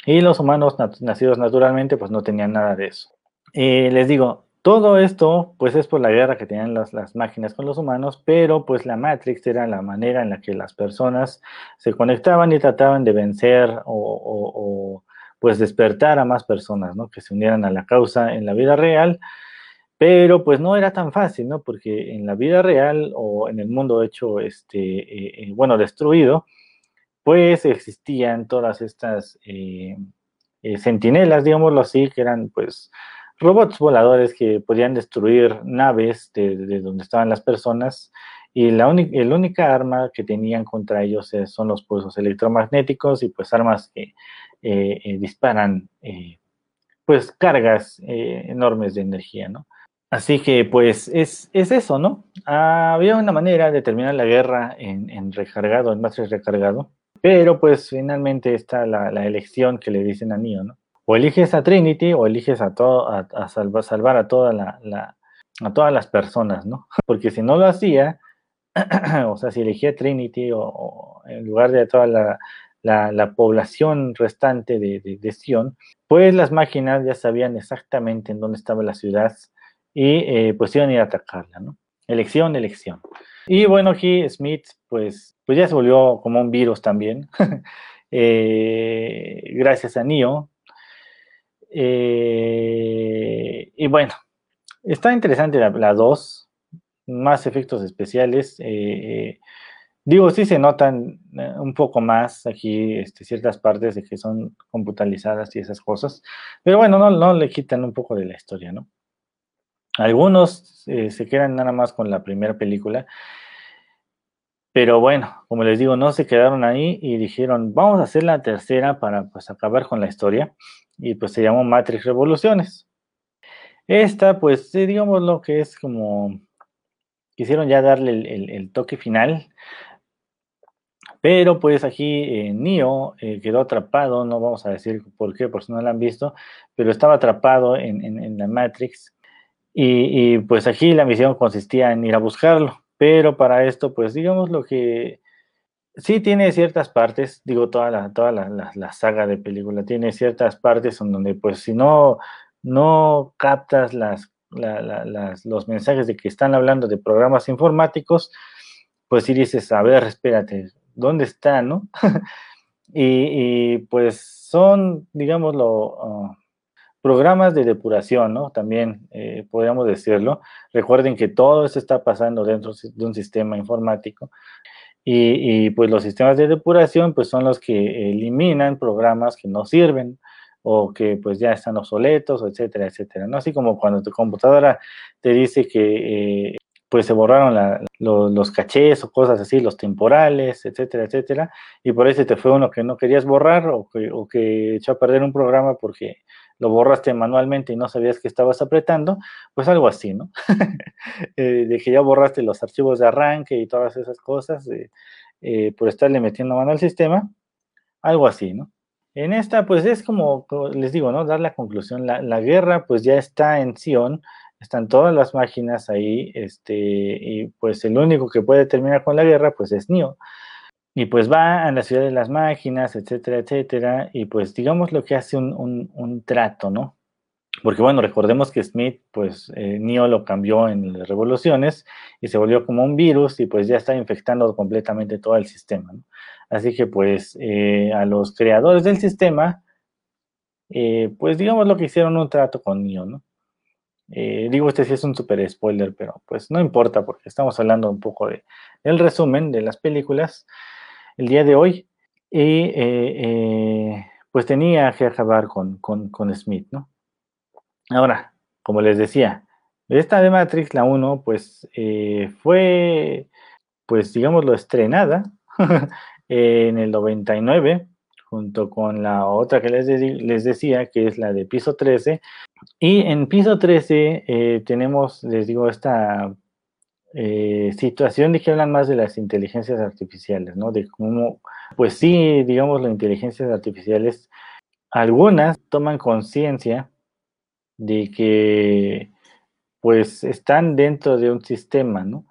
Y los humanos nacidos naturalmente pues no tenían nada de eso. Eh, les digo, todo esto, pues es por la guerra que tenían las, las, máquinas con los humanos, pero pues la Matrix era la manera en la que las personas se conectaban y trataban de vencer o, o, pues despertar a más personas, ¿no? Que se unieran a la causa en la vida real, pero pues no era tan fácil, ¿no? Porque en la vida real o en el mundo hecho, este, eh, eh, bueno, destruido, pues existían todas estas eh, centinelas, digámoslo así, que eran pues robots voladores que podían destruir naves de, de donde estaban las personas y la, única arma que tenían contra ellos son los pulsos electromagnéticos y pues armas que eh, eh, disparan eh, pues cargas enormes de energía, ¿no? Así que pues es, es eso, ¿no? Había una manera de terminar la guerra en, recargado, en Matrix recargado, pero pues finalmente está la, la, elección que le dicen a Neo, ¿no? O eliges a Trinity o eliges a, todo, a, salvar, a, toda la, todas las personas, ¿no? [LAUGHS] Porque si no lo hacía, [CLEARS THROAT] o sea, si elegía Trinity o, en lugar de toda la, la población restante de, Sion, pues las máquinas ya sabían exactamente en dónde estaba la ciudad y eh, pues iban a ir a atacarla, ¿no? Elección, elección. Y bueno, aquí Smith, pues, pues ya se volvió como un virus también, [LAUGHS] eh, gracias a Neo, eh, y bueno, está interesante la 2, más efectos especiales. Eh, digo, sí se notan eh, un poco más aquí este, ciertas partes de que son computalizadas y esas cosas, pero bueno, no, no le quitan un poco de la historia, ¿no? Algunos eh, se quedan nada más con la primera película, pero bueno, como les digo, no se quedaron ahí y dijeron, vamos a hacer la tercera para pues acabar con la historia y pues se llamó Matrix Revoluciones. Esta, pues, digamos lo que es como, quisieron ya darle el, el, toque final, pero pues aquí eh, Neo eh, quedó atrapado, no vamos a decir por qué, por si no lo han visto, pero estaba atrapado en, en, la Matrix. Y, pues aquí la misión consistía en ir a buscarlo, pero para esto, pues digamos lo que sí tiene ciertas partes, digo, toda la, toda la, la, saga de película tiene ciertas partes en donde, pues, si no, no captas las, los mensajes de que están hablando de programas informáticos, pues sí dices, a ver, espérate, ¿dónde está, no? [LAUGHS] y, y, pues son, digámoslo, uh, programas de depuración, ¿no? También eh, podríamos decirlo. Recuerden que todo esto está pasando dentro de un sistema informático. Y, y, pues los sistemas de depuración pues son los que eliminan programas que no sirven o que pues ya están obsoletos, etcétera, etcétera, ¿no? Así como cuando tu computadora te dice que eh, pues se borraron los cachés o cosas así, los temporales, etcétera, etcétera, y por eso te fue uno que no querías borrar o que, o que echó a perder un programa porque lo borraste manualmente y no sabías que estabas apretando, pues algo así, ¿no? [LAUGHS] eh, de que ya borraste los archivos de arranque y todas esas cosas eh, eh, por estarle metiendo mano al sistema, algo así, ¿no? En esta, pues es como, les digo, ¿no? Dar la conclusión, la, la, guerra pues ya está en Sion, están todas las máquinas ahí, este, y pues el único que puede terminar con la guerra pues es Neo. Y pues va a la ciudad de las máquinas, etcétera, etcétera, y pues digamos lo que hace un, un, un trato, ¿no? Porque bueno, recordemos que Smith, pues eh, Neo lo cambió en las revoluciones y se volvió como un virus y pues ya está infectando completamente todo el sistema, ¿no? Así que pues eh, a los creadores del sistema, eh, pues digamos lo que hicieron un trato con Neo, ¿no? Eh, digo, este sí es un super spoiler, pero pues no importa porque estamos hablando un poco de, del resumen de las películas el día de hoy. Y eh, eh, pues tenía que acabar con, con, con, Smith, ¿no? Ahora, como les decía, esta de Matrix, la 1, pues eh, fue, pues digámoslo, estrenada [LAUGHS] en el 99, junto con la otra que les, les, decía, que es la de piso 13. Y en piso 13 eh, tenemos, les digo, esta eh, situación de que hablan más de las inteligencias artificiales, ¿no? De cómo, pues sí, digamos, las inteligencias artificiales, algunas toman conciencia de que, pues, están dentro de un sistema, ¿no?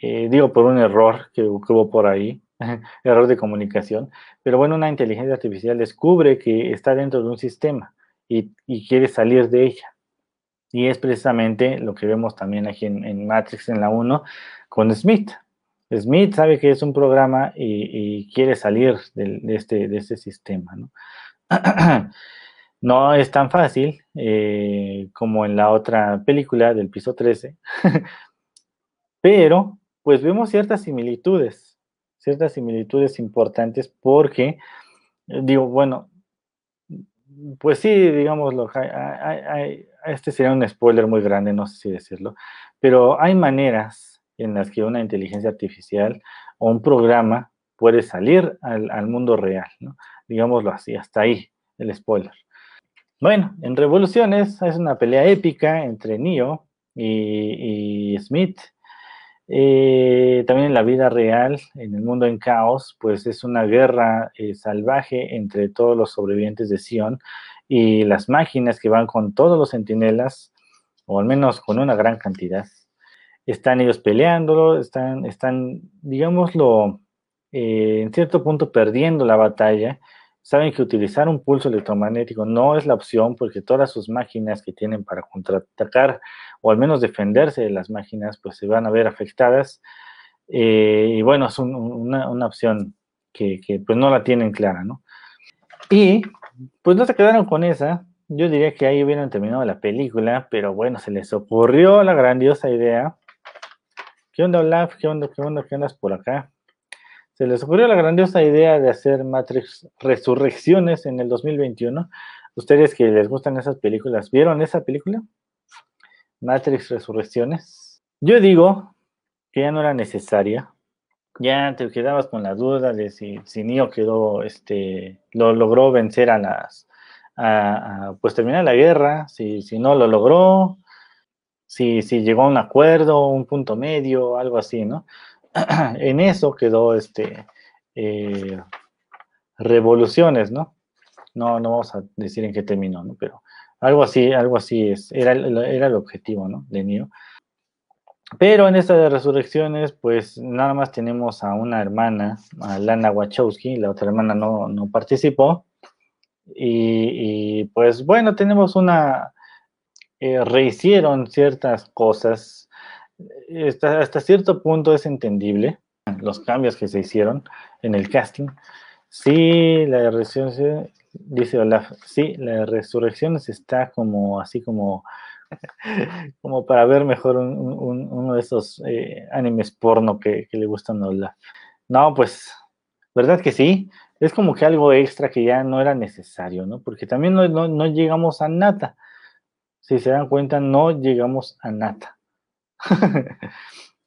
Eh, digo, por un error que, hubo por ahí, [LAUGHS] error de comunicación, pero bueno, una inteligencia artificial descubre que está dentro de un sistema y, quiere salir de ella. Y es precisamente lo que vemos también aquí en, Matrix en la 1 con Smith. Smith sabe que es un programa y, quiere salir de, este, de este sistema. ¿no? [CLEARS THROAT] no es tan fácil eh, como en la otra película del piso 13, [LAUGHS] pero pues vemos ciertas similitudes, ciertas similitudes importantes porque, digo, bueno, pues sí, digámoslo, este sería un spoiler muy grande, no sé si decirlo, pero hay maneras en las que una inteligencia artificial o un programa puede salir al, mundo real, ¿no? digámoslo así, hasta ahí el spoiler. Bueno, en Revoluciones es una pelea épica entre Neo y Smith, eh, también en la vida real, en el mundo en caos, pues es una guerra eh, salvaje entre todos los sobrevivientes de Sion y las máquinas que van con todos los centinelas, o al menos con una gran cantidad. Están ellos peleándolo, están, están digámoslo, eh, en cierto punto perdiendo la batalla saben que utilizar un pulso electromagnético no es la opción porque todas sus máquinas que tienen para contraatacar o al menos defenderse de las máquinas pues se van a ver afectadas eh, y bueno, es una, opción que, pues no la tienen clara, ¿no? Y pues no se quedaron con esa, yo diría que ahí hubieran terminado la película, pero bueno, se les ocurrió la grandiosa idea. ¿Qué onda, Olaf? ¿Qué onda? ¿Qué onda? ¿Qué andas por acá? se les ocurrió la grandiosa idea de hacer Matrix Resurrecciones en el 2021. Ustedes que les gustan esas películas, ¿vieron esa película? Matrix Resurrecciones. Yo digo que ya no era necesaria. Ya te quedabas con la duda de si, si Neo quedó, este, lo logró vencer a las, pues terminar la guerra, si, si no lo logró, si, si llegó a un acuerdo, un punto medio, algo así, ¿no? [CLEARS THROAT] en eso quedó este eh, revoluciones, ¿no? No, no vamos a decir en qué terminó, ¿no? Pero algo así, algo así es, era, era el objetivo, ¿no? De Neo. Pero en esta de resurrecciones, pues nada más tenemos a una hermana, a Lana Wachowski, la otra hermana no, no participó. Y, pues bueno, tenemos una, eh, rehicieron ciertas cosas hasta, cierto punto es entendible los cambios que se hicieron en el casting. Sí, la resurrección, dice Olaf, sí, la resurrección está como así como, como para ver mejor uno de esos eh, animes porno que, le gustan a Olaf. No, pues, ¿verdad que sí? Es como que algo extra que ya no era necesario, ¿no? Porque también no, no llegamos a nada. Si se dan cuenta, no llegamos a nada. [LAUGHS]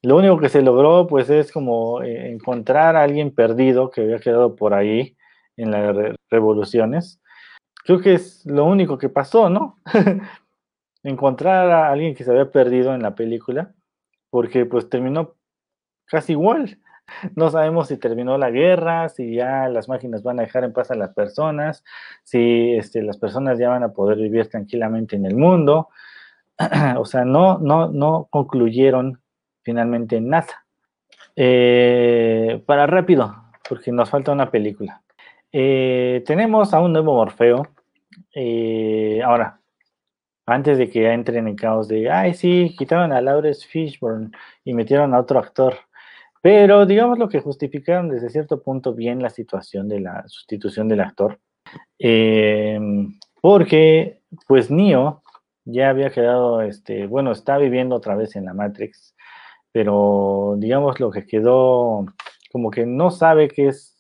Lo único que se logró, pues, es como eh, encontrar a alguien perdido que había quedado por ahí en las revoluciones. Creo que es lo único que pasó, ¿no? [LAUGHS] encontrar a alguien que se había perdido en la película, porque pues terminó casi igual. [LAUGHS] No sabemos si terminó la guerra, si ya las máquinas van a dejar en paz a las personas, si este, las personas ya van a poder vivir tranquilamente en el mundo. [CLEARS THROAT] o sea, no, no, no concluyeron finalmente nada. Eh, para rápido, porque nos falta una película. Eh, tenemos a un nuevo Morfeo. Eh, ahora, antes de que entren en caos de, ay, sí, quitaron a Lawrence Fishburne y metieron a otro actor. Pero digamos lo que justificaron desde cierto punto bien la situación de la sustitución del actor. porque, pues, Neo ya había quedado, este, bueno, está viviendo otra vez en la Matrix, pero digamos lo que quedó como que no sabe que es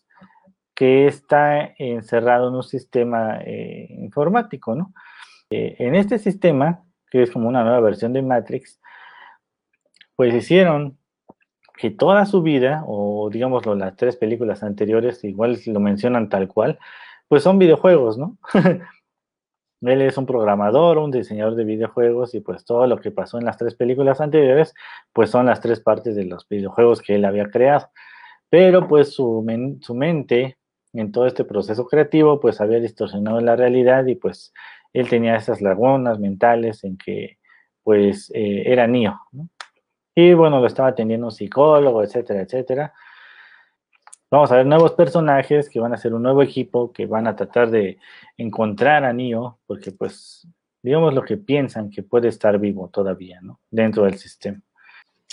que está encerrado en un sistema eh, informático, ¿no? Eh, en este sistema, que es como una nueva versión de Matrix, pues hicieron que toda su vida, o digámoslo, las tres películas anteriores, igual lo mencionan tal cual, pues son videojuegos, ¿no? [LAUGHS] Él es un programador, un diseñador de videojuegos y pues todo lo que pasó en las tres películas anteriores, pues son las tres partes de los videojuegos que él había creado. Pero pues su, su mente en todo este proceso creativo pues había distorsionado la realidad y pues él tenía esas lagunas mentales en que pues eh, era niño. Y bueno, lo estaba atendiendo un psicólogo, etcétera, etcétera. Vamos a ver nuevos personajes que van a ser un nuevo equipo, que van a tratar de encontrar a Neo, porque pues digamos lo que piensan que puede estar vivo todavía, ¿no? Dentro del sistema.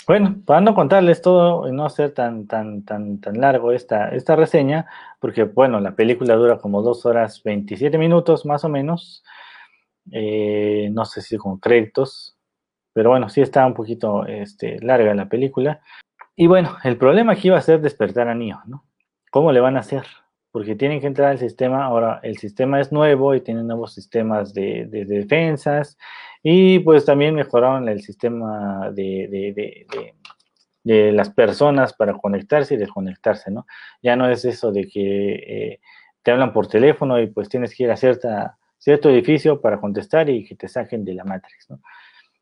Bueno, para no contarles todo y no ser tan, tan, tan, tan largo esta, esta reseña, porque bueno, la película dura como dos horas 27 minutos más o menos, eh, no sé si con créditos, pero bueno, sí está un poquito este, larga la película. Y bueno, el problema aquí va a ser despertar a Neo, ¿no? ¿Cómo le van a hacer? Porque tienen que entrar al sistema, ahora el sistema es nuevo y tienen nuevos sistemas de, defensas y pues también mejoraron el sistema de, de, las personas para conectarse y desconectarse, ¿no? Ya no es eso de que eh, te hablan por teléfono y pues tienes que ir a cierta, cierto edificio para contestar y que te saquen de la Matrix, ¿no?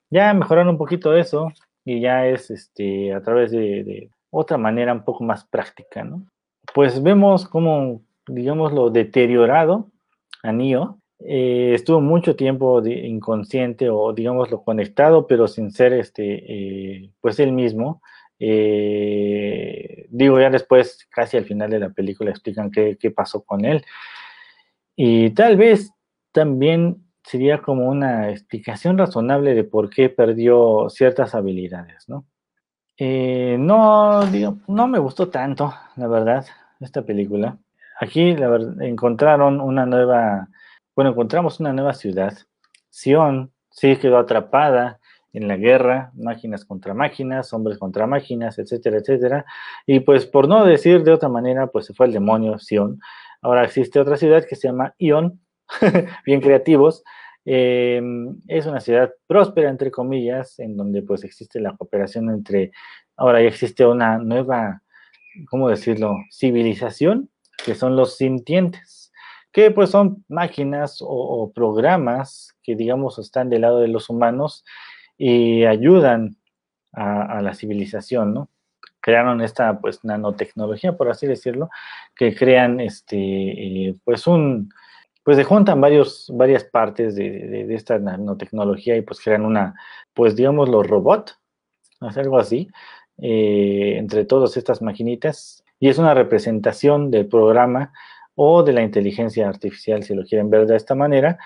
Ya mejoraron un poquito eso y ya es este, a través de, otra manera un poco más práctica, ¿no? pues vemos como, digamos, lo deteriorado a Neo. Eh, estuvo mucho tiempo inconsciente o, digamos, lo conectado, pero sin ser, este, eh, pues, él mismo. Eh, digo, ya después, casi al final de la película, explican qué, qué pasó con él. Y tal vez también sería como una explicación razonable de por qué perdió ciertas habilidades, ¿no? Eh, no, digo, no me gustó tanto, la verdad, esta película. Aquí encontraron una nueva, bueno, encontramos una nueva ciudad. Sion sí quedó atrapada en la guerra, máquinas contra máquinas, hombres contra máquinas, etcétera, etcétera. Y pues por no decir de otra manera, pues se fue el demonio Sion. Ahora existe otra ciudad que se llama Ion, [LAUGHS] bien creativos, eh, es una ciudad próspera, entre comillas, en donde pues existe la cooperación entre, ahora ya existe una nueva, ¿cómo decirlo?, civilización, que son los sintientes, que pues son máquinas o, programas que digamos están del lado de los humanos y ayudan a, la civilización, ¿no? Crearon esta pues nanotecnología, por así decirlo, que crean este, eh, pues un, pues se juntan varias partes de, esta nanotecnología y pues crean una, pues digamos los robots, algo así, eh, entre todas estas maquinitas. Y es una representación del programa o de la inteligencia artificial, si lo quieren ver de esta manera,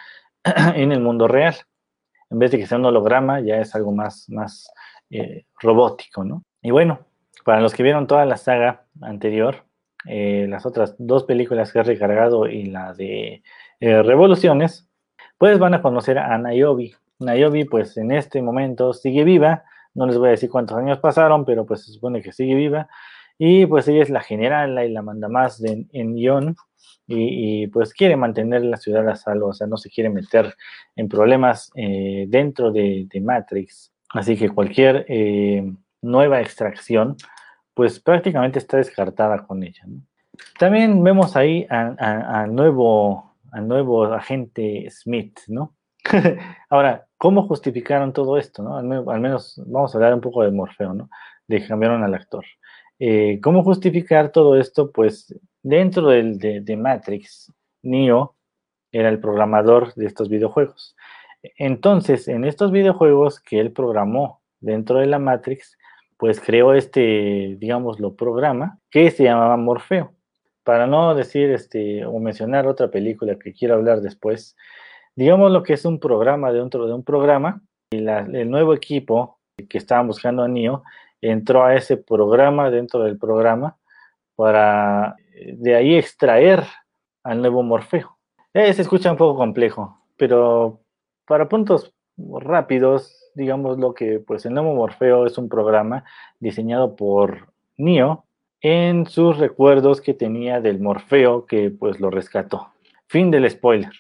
[CLEARS THROAT] en el mundo real. En vez de que sea un holograma, ya es algo más, más eh, robótico, ¿no? Y bueno, para los que vieron toda la saga anterior, eh, las otras dos películas que he recargado y la de eh, revoluciones, pues van a conocer a Niobe. Niobe, pues en este momento sigue viva, no les voy a decir cuántos años pasaron, pero pues se supone que sigue viva, y pues ella es la general y la manda más de, en Ion, y, pues quiere mantener la ciudad a salvo, o sea, no se quiere meter en problemas eh, dentro de, Matrix. Así que cualquier eh, nueva extracción, pues prácticamente está descartada con ella. También vemos ahí al nuevo al nuevo agente Smith, ¿no? [LAUGHS] Ahora, ¿cómo justificaron todo esto, no? Al, menos vamos a hablar un poco de Morfeo, ¿no? De cambiaron al actor. Eh, ¿Cómo justificar todo esto? Pues dentro del, de, Matrix, Neo era el programador de estos videojuegos. Entonces, en estos videojuegos que él programó dentro de la Matrix, pues creó este, digámoslo, programa que se llamaba Morfeo para no decir este, o mencionar otra película que quiero hablar después, digamos lo que es un programa dentro de un programa, y el nuevo equipo que estaban buscando a Neo entró a ese programa dentro del programa para eh, de ahí extraer al nuevo Morfeo. Eh, se escucha un poco complejo, pero para puntos rápidos, digamos lo que pues el nuevo Morfeo es un programa diseñado por Neo en sus recuerdos que tenía del Morfeo que pues lo rescató. Fin del spoiler.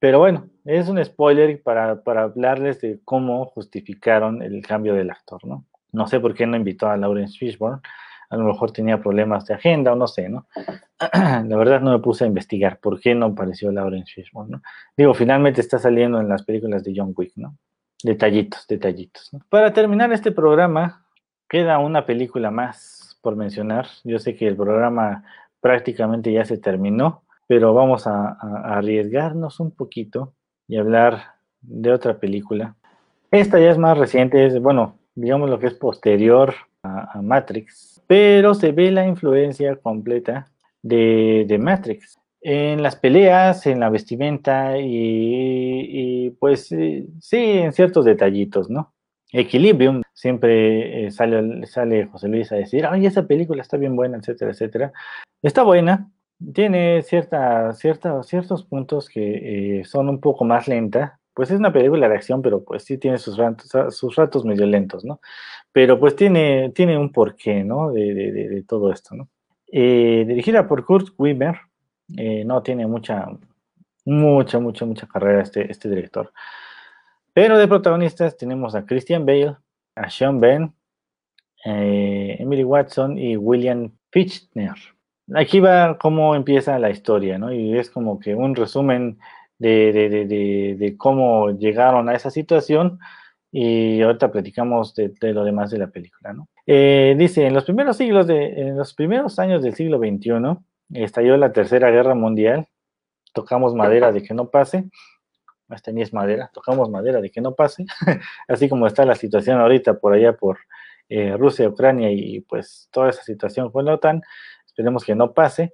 Pero bueno, es un spoiler para, para, hablarles de cómo justificaron el cambio del actor, ¿no? No sé por qué no invitó a Lawrence Fishburne, a lo mejor tenía problemas de agenda o no sé, ¿no? [CLEARS THROAT] La verdad no me puse a investigar por qué no apareció Lawrence Fishburne. Digo, finalmente está saliendo en las películas de John Wick, ¿no? Detallitos, detallitos. Para terminar este programa, queda una película más por mencionar. Yo sé que el programa prácticamente ya se terminó, pero vamos a, arriesgarnos un poquito y hablar de otra película. Esta ya es más reciente, es, bueno, digamos lo que es posterior a, Matrix, pero se ve la influencia completa de, de, Matrix. En las peleas, en la vestimenta y, y pues eh, sí, en ciertos detallitos, ¿no? Equilibrium, siempre eh, sale, sale José Luis a decir, ay, esa película está bien buena, etcétera, etcétera. Está buena, tiene cierta, cierta, ciertos puntos que eh, son un poco más lenta, pues es una película de acción, pero pues sí tiene sus ratos, sus ratos medio lentos, ¿no? Pero pues tiene, tiene un porqué, ¿no? De, de, todo esto, ¿no? Eh, dirigida por Kurt Wimmer, no tiene mucha, mucha, mucha, mucha carrera este, este director. Pero de protagonistas tenemos a Christian Bale, a Sean Ben, eh, Emily Watson y William Fichtner. Aquí va cómo empieza la historia, ¿no? Y es como que un resumen de, de, de, de, cómo llegaron a esa situación y ahorita platicamos de, lo demás de la película. ¿no? Eh, dice, en los primeros siglos, de, en los primeros años del siglo XXI, estalló la Tercera Guerra Mundial, tocamos madera de que no pase, esta ni es madera, tocamos madera de que no pase, [LAUGHS] así como está la situación ahorita por allá por eh, Rusia, Ucrania y pues toda esa situación con la OTAN, esperemos que no pase.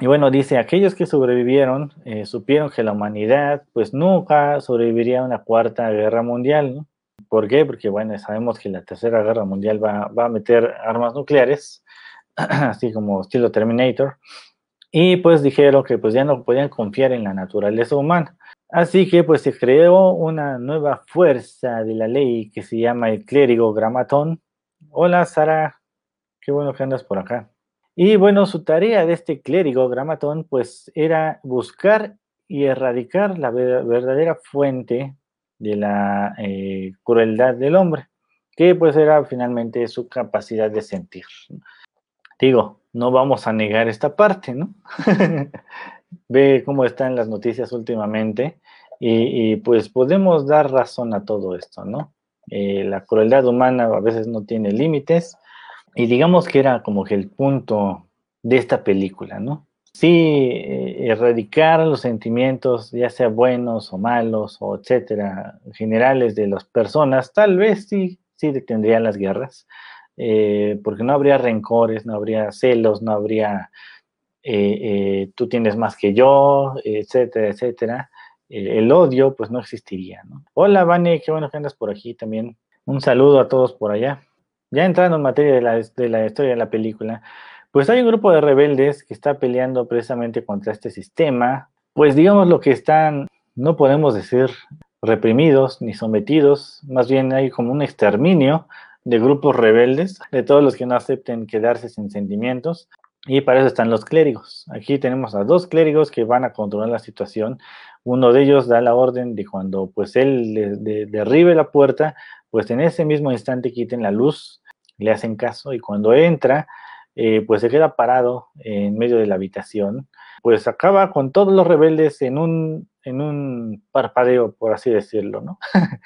Y bueno, dice, aquellos que sobrevivieron eh, supieron que la humanidad pues nunca sobreviviría a una cuarta guerra mundial, ¿no? ¿Por qué? Porque bueno, sabemos que la tercera guerra mundial va, va a meter armas nucleares, [CLEARS THROAT] así como estilo Terminator, y pues dijeron que pues ya no podían confiar en la naturaleza humana. Así que pues se creó una nueva fuerza de la ley que se llama el clérigo gramatón. Hola Sara, qué bueno que andas por acá. Y bueno, su tarea de este clérigo gramatón, pues era buscar y erradicar la verdadera fuente de la eh, crueldad del hombre, que pues era finalmente su capacidad de sentir. Digo, no vamos a negar esta parte, ¿no? [LAUGHS] Ve cómo están las noticias últimamente y, pues podemos dar razón a todo esto, ¿no? Eh, la crueldad humana a veces no tiene límites y digamos que era como que el punto de esta película, ¿no? Sí, eh, erradicar los sentimientos, ya sea buenos o malos, o etcétera, generales de las personas, tal vez sí, sí detendrían las guerras, eh, porque no habría rencores, no habría celos, no habría eh, eh tú tienes más que yo, etcétera, etcétera. el odio, pues no existiría, ¿no? Hola, Vane, qué bueno que andas por aquí también. Un saludo a todos por allá. Ya entrando en materia de la, de la historia de la película, pues hay un grupo de rebeldes que está peleando precisamente contra este sistema, pues digamos lo que están, no podemos decir reprimidos ni sometidos, más bien hay como un exterminio de grupos rebeldes, de todos los que no acepten quedarse sin sentimientos, y para eso están los clérigos. Aquí tenemos a dos clérigos que van a controlar la situación. Uno de ellos da la orden de cuando pues él de, de, derribe la puerta, pues en ese mismo instante quiten la luz le hacen caso y cuando entra, eh, pues se queda parado en medio de la habitación, pues acaba con todos los rebeldes en un, en un parpadeo, por así decirlo, ¿no? [LAUGHS]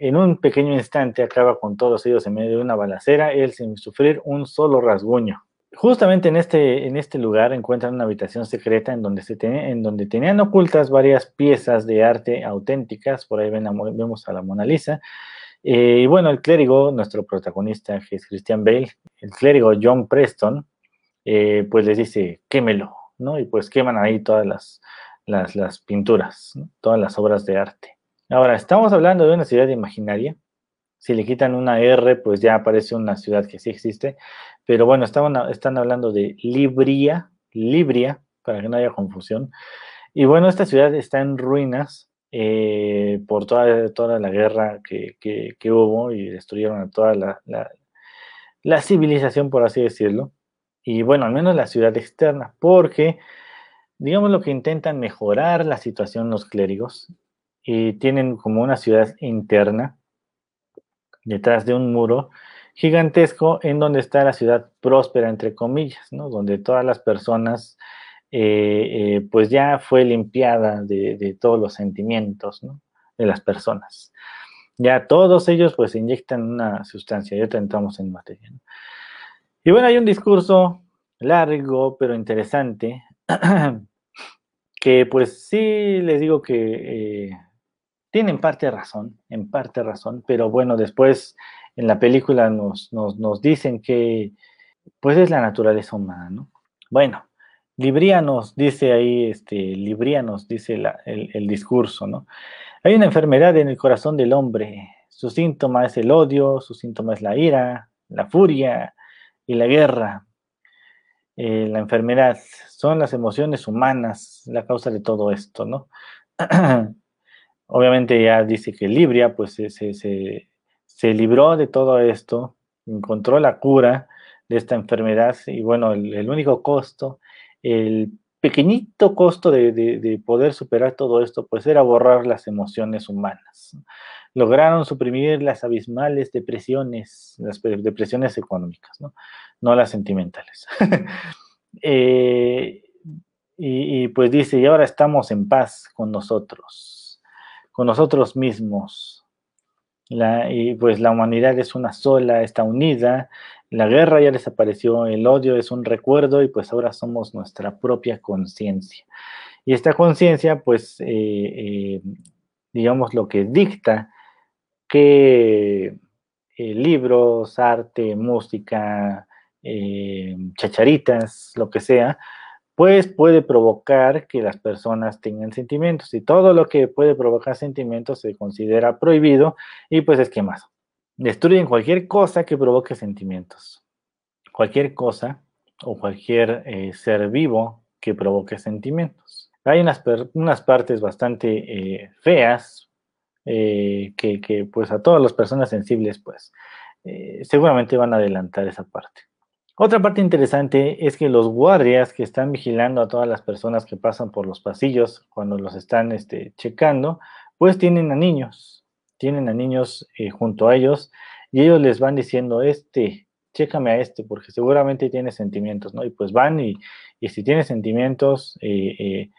en un pequeño instante acaba con todos ellos en medio de una balacera, él sin sufrir un solo rasguño. Justamente en este, en este lugar encuentran una habitación secreta en donde, se en donde tenían ocultas varias piezas de arte auténticas, por ahí ven a, vemos a la Mona Lisa, eh, y bueno, el clérigo, nuestro protagonista, que es Christian Bale, el clérigo John Preston, eh, pues les dice, quémelo, ¿no? Y pues queman ahí todas las, las, las pinturas, todas las obras de arte. Ahora, estamos hablando de una ciudad imaginaria. Si le quitan una R, pues ya aparece una ciudad que sí existe. Pero bueno, están hablando de Libria, Libria, para que no haya confusión. Y bueno, esta ciudad está en ruinas, eh, por toda, toda la guerra que, que, que, hubo y destruyeron a toda la, la, la, civilización, por así decirlo. Y bueno, al menos la ciudad externa, porque digamos lo que intentan mejorar la situación los clérigos y tienen como una ciudad interna detrás de un muro gigantesco en donde está la ciudad próspera, entre comillas, ¿no? Donde todas las personas, eh, eh, pues ya fue limpiada de, todos los sentimientos, ¿no? De las personas. Ya todos ellos, pues, inyectan una sustancia, ya entramos en materia, Y bueno, hay un discurso largo, pero interesante, [CLEARS THROAT] que pues sí les digo que eh, tiene en parte razón, en parte razón, pero bueno, después en la película nos, nos, dicen que pues es la naturaleza humana, ¿no? Bueno, Librianos dice ahí, este, Librianos dice el, el, discurso, ¿no? Hay una enfermedad en el corazón del hombre, su síntoma es el odio, su síntoma es la ira, la furia y la guerra. Eh, la enfermedad son las emociones humanas la causa de todo esto, ¿no? [CLEARS THROAT] Obviamente ya dice que Libria pues se, se, libró de todo esto, encontró la cura de esta enfermedad y bueno, el, único costo, el pequeñito costo de, poder superar todo esto, pues era borrar las emociones humanas. Lograron suprimir las abismales depresiones, las depresiones económicas, no, no las sentimentales. [LAUGHS] Eh, y, y, pues dice, y ahora estamos en paz con nosotros con nosotros mismos. y pues la humanidad es una sola, está unida, la guerra ya desapareció, el odio es un recuerdo y pues ahora somos nuestra propia conciencia. Y esta conciencia pues eh, eh, digamos lo que dicta que eh, libros, arte, música, chacharitas, lo que sea, pues puede provocar que las personas tengan sentimientos y todo lo que puede provocar sentimientos se considera prohibido y pues es quemado. Destruyen cualquier cosa que provoque sentimientos. Cualquier cosa o cualquier eh, ser vivo que provoque sentimientos. Hay unas, unas partes bastante eh, feas eh, que, que, pues a todas las personas sensibles pues seguramente van a adelantar esa parte. Otra parte interesante es que los guardias que están vigilando a todas las personas que pasan por los pasillos cuando los están este, checando, pues tienen a niños, tienen a niños eh, junto a ellos y ellos les van diciendo, este, chécame a este, porque seguramente tiene sentimientos, ¿no? Y pues van y, si tiene sentimientos, eh, eh,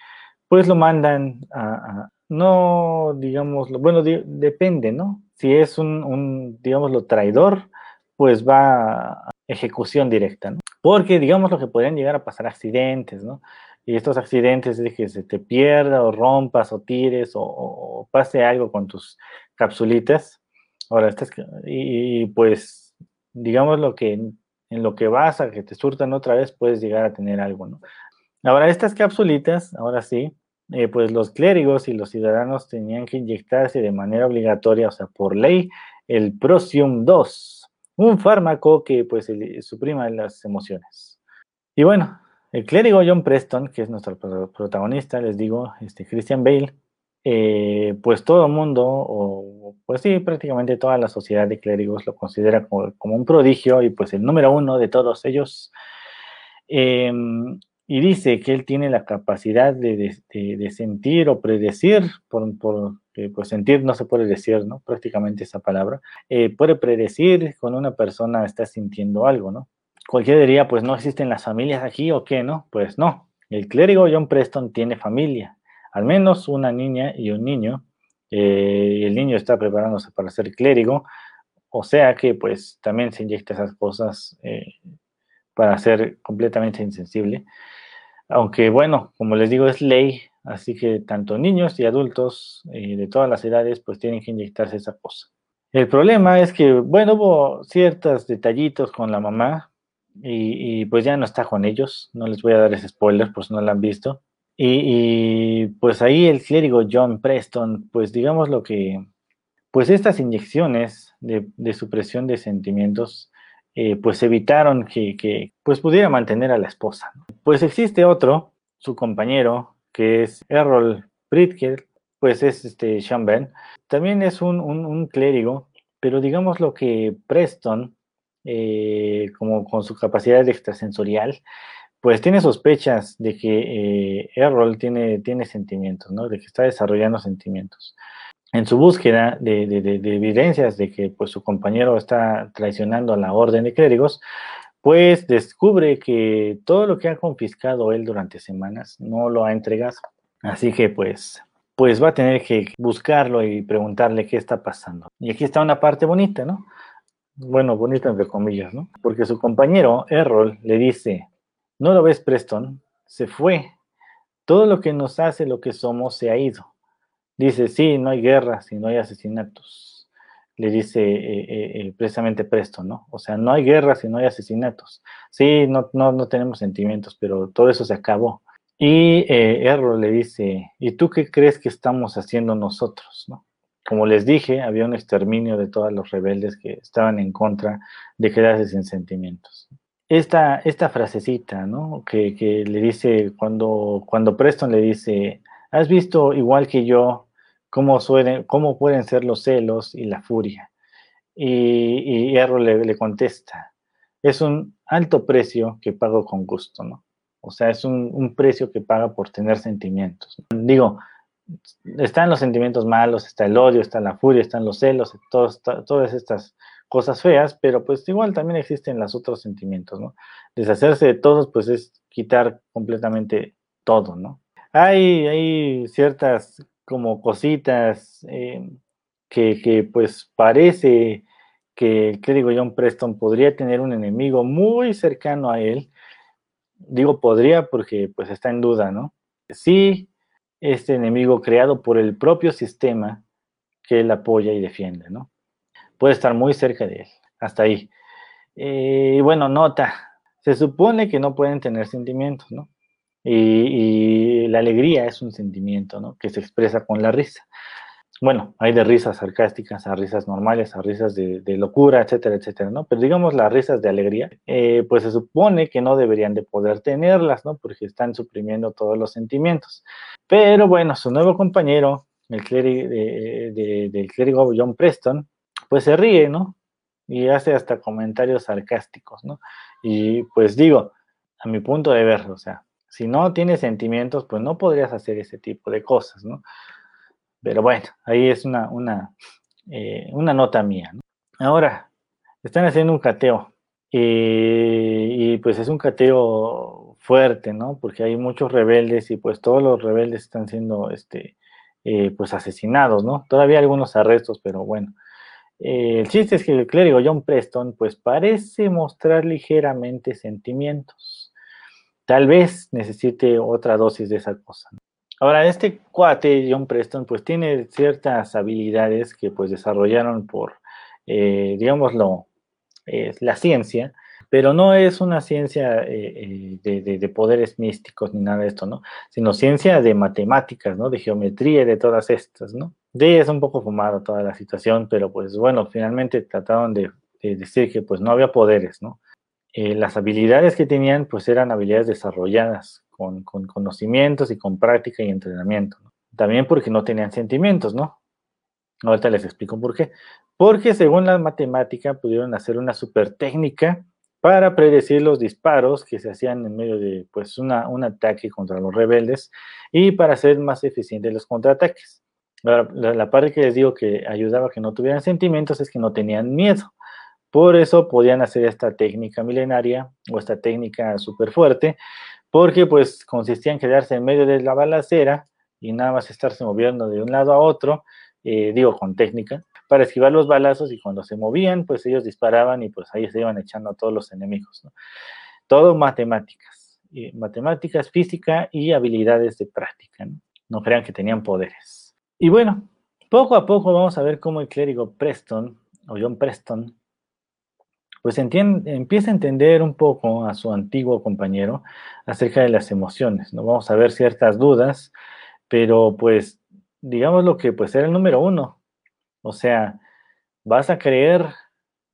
pues lo mandan a, no, digamos, bueno, depende, ¿no? Si es un, un, lo traidor, pues va a ejecución directa, ¿no? Porque digamos lo que podrían llegar a pasar accidentes, ¿no? Y estos accidentes de que se te pierda o rompas o tires o, pase algo con tus capsulitas. Ahora, estas, y, pues digamos lo que en, lo que vas a que te surtan otra vez puedes llegar a tener algo, ¿no? Ahora, estas capsulitas, ahora sí, eh, pues los clérigos y los ciudadanos tenían que inyectarse de manera obligatoria, o sea, por ley, el Prosium 2, un fármaco que pues suprima las emociones. Y bueno, el clérigo John Preston, que es nuestro protagonista, les digo, este Christian Bale, eh, pues todo el mundo, o pues sí, prácticamente toda la sociedad de clérigos lo considera como, un prodigio y pues el número uno de todos ellos. Em, y dice que él tiene la capacidad de, sentir o predecir, por, por pues sentir no se puede decir, ¿no? Prácticamente esa palabra, eh, puede predecir cuando una persona está sintiendo algo, ¿no? Cualquiera diría, pues no existen las familias aquí o qué, ¿no? Pues no, el clérigo John Preston tiene familia, al menos una niña y un niño, eh, el niño está preparándose para ser clérigo, o sea que pues también se inyecta esas cosas eh, para ser completamente insensible. Aunque bueno, como les digo, es ley, así que tanto niños y adultos eh, de todas las edades pues tienen que inyectarse esa cosa. El problema es que, bueno, hubo ciertos detallitos con la mamá y, pues ya no está con ellos, no les voy a dar ese spoiler por si no la han visto. Y, pues ahí el clérigo John Preston, pues digamos lo que, pues estas inyecciones de supresión de sentimientos eh, pues evitaron que, pues pudiera mantener a la esposa. Pues existe otro, su compañero, que es Errol Britker, pues es este Sean Ben. También es un, clérigo, pero digamos lo que Preston, eh, como con su capacidad extrasensorial, pues tiene sospechas de que eh, Errol tiene, tiene sentimientos, ¿no? De que está desarrollando sentimientos. En su búsqueda de, evidencias de que pues, su compañero está traicionando a la orden de clérigos, pues descubre que todo lo que ha confiscado él durante semanas no lo ha entregado. Así que pues, pues va a tener que buscarlo y preguntarle qué está pasando. Y aquí está una parte bonita, ¿no? Bueno, bonita entre comillas, ¿no? Porque su compañero, Errol, le dice, ¿no lo ves, Preston? Se fue. Todo lo que nos hace lo que somos se ha ido. Dice, sí, no hay guerras y no hay asesinatos. Le dice eh, eh, eh, precisamente Preston, ¿no? O sea, no hay guerras y no hay asesinatos. Sí, no, no, no tenemos sentimientos, pero todo eso se acabó. Y Errol le dice, ¿y tú qué crees que estamos haciendo nosotros, no? Como les dije, había un exterminio de todos los rebeldes que estaban en contra de quedarse sin sentimientos. Esta, esta frasecita, ¿no? Que, que le dice, cuando, cuando Preston le dice, ¿has visto igual que yo cómo, cómo pueden ser los celos y la furia? Y, y le, contesta, es un alto precio que pago con gusto, ¿no? O sea, es un, un precio que paga por tener sentimientos. Digo, están los sentimientos malos, está el odio, está la furia, están los celos, todas estas cosas feas, pero pues igual también existen los otros sentimientos, ¿no? Deshacerse de todos, pues es quitar completamente todo, ¿no? Hay, ciertas como cositas eh, que, pues parece que ¿qué digo John Preston podría tener un enemigo muy cercano a él. Digo podría porque pues está en duda, ¿no? Sí, este enemigo creado por el propio sistema que él apoya y defiende, ¿no? Puede estar muy cerca de él, hasta ahí. Eh, y bueno, nota, se supone que no pueden tener sentimientos, ¿no? Y, y, la alegría es un sentimiento, ¿no? Que se expresa con la risa bueno, hay de risas sarcásticas a risas normales, a risas de, locura, etcétera, etcétera, ¿no? Pero digamos las risas de alegría, eh, pues se supone que no deberían de poder tenerlas, ¿no? Porque están suprimiendo todos los sentimientos. Pero bueno, su nuevo compañero, el clérigo, de, del clérigo John Preston, pues se ríe, ¿no? Y hace hasta comentarios sarcásticos, ¿no? Y pues digo, a mi punto de ver, o sea, si no tienes sentimientos, pues no podrías hacer ese tipo de cosas, ¿no? Pero bueno, ahí es una, una, eh, una nota mía. Ahora, están haciendo un cateo. y pues es un cateo fuerte, ¿no? Porque hay muchos rebeldes y pues todos los rebeldes están siendo este, eh, pues asesinados, ¿no? Todavía algunos arrestos, pero bueno. Eh, el chiste es que el clérigo John Preston pues parece mostrar ligeramente sentimientos. Tal vez necesite otra dosis de esa cosa. Ahora, este cuate, John Preston, pues tiene ciertas habilidades que pues desarrollaron por, eh, digámoslo, la ciencia, pero no es una ciencia eh, eh, de, poderes místicos ni nada de esto, ¿no? Sino ciencia de matemáticas, ¿no? De geometría y de todas estas, ¿no? De es un poco fumada toda la situación, pero pues bueno, finalmente trataron de, decir que pues no había poderes, ¿no? Las habilidades que tenían pues eran habilidades desarrolladas con, conocimientos y con práctica y entrenamiento. También porque no tenían sentimientos, ¿no? Ahorita les explico por qué. Porque según la matemática pudieron hacer una super técnica para predecir los disparos que se hacían en medio de pues un ataque contra los rebeldes y para hacer más eficientes los contraataques. La, la, parte que les digo que ayudaba a que no tuvieran sentimientos es que no tenían miedo. Por eso podían hacer esta técnica milenaria o esta técnica súper fuerte porque pues consistía en quedarse en medio de la balacera y nada más estarse moviendo de un lado a otro, eh, digo con técnica, para esquivar los balazos y cuando se movían, pues ellos disparaban y pues ahí se iban echando a todos los enemigos. Todo matemáticas, matemáticas, física y habilidades de práctica. ¿no? no crean que tenían poderes. Y bueno, poco a poco vamos a ver cómo el clérigo Preston, o John Preston, pues empieza a entender un poco a su antiguo compañero acerca de las emociones. ¿no? Vamos a ver ciertas dudas, pero pues digamos lo que pues era el número uno. O sea, vas a creer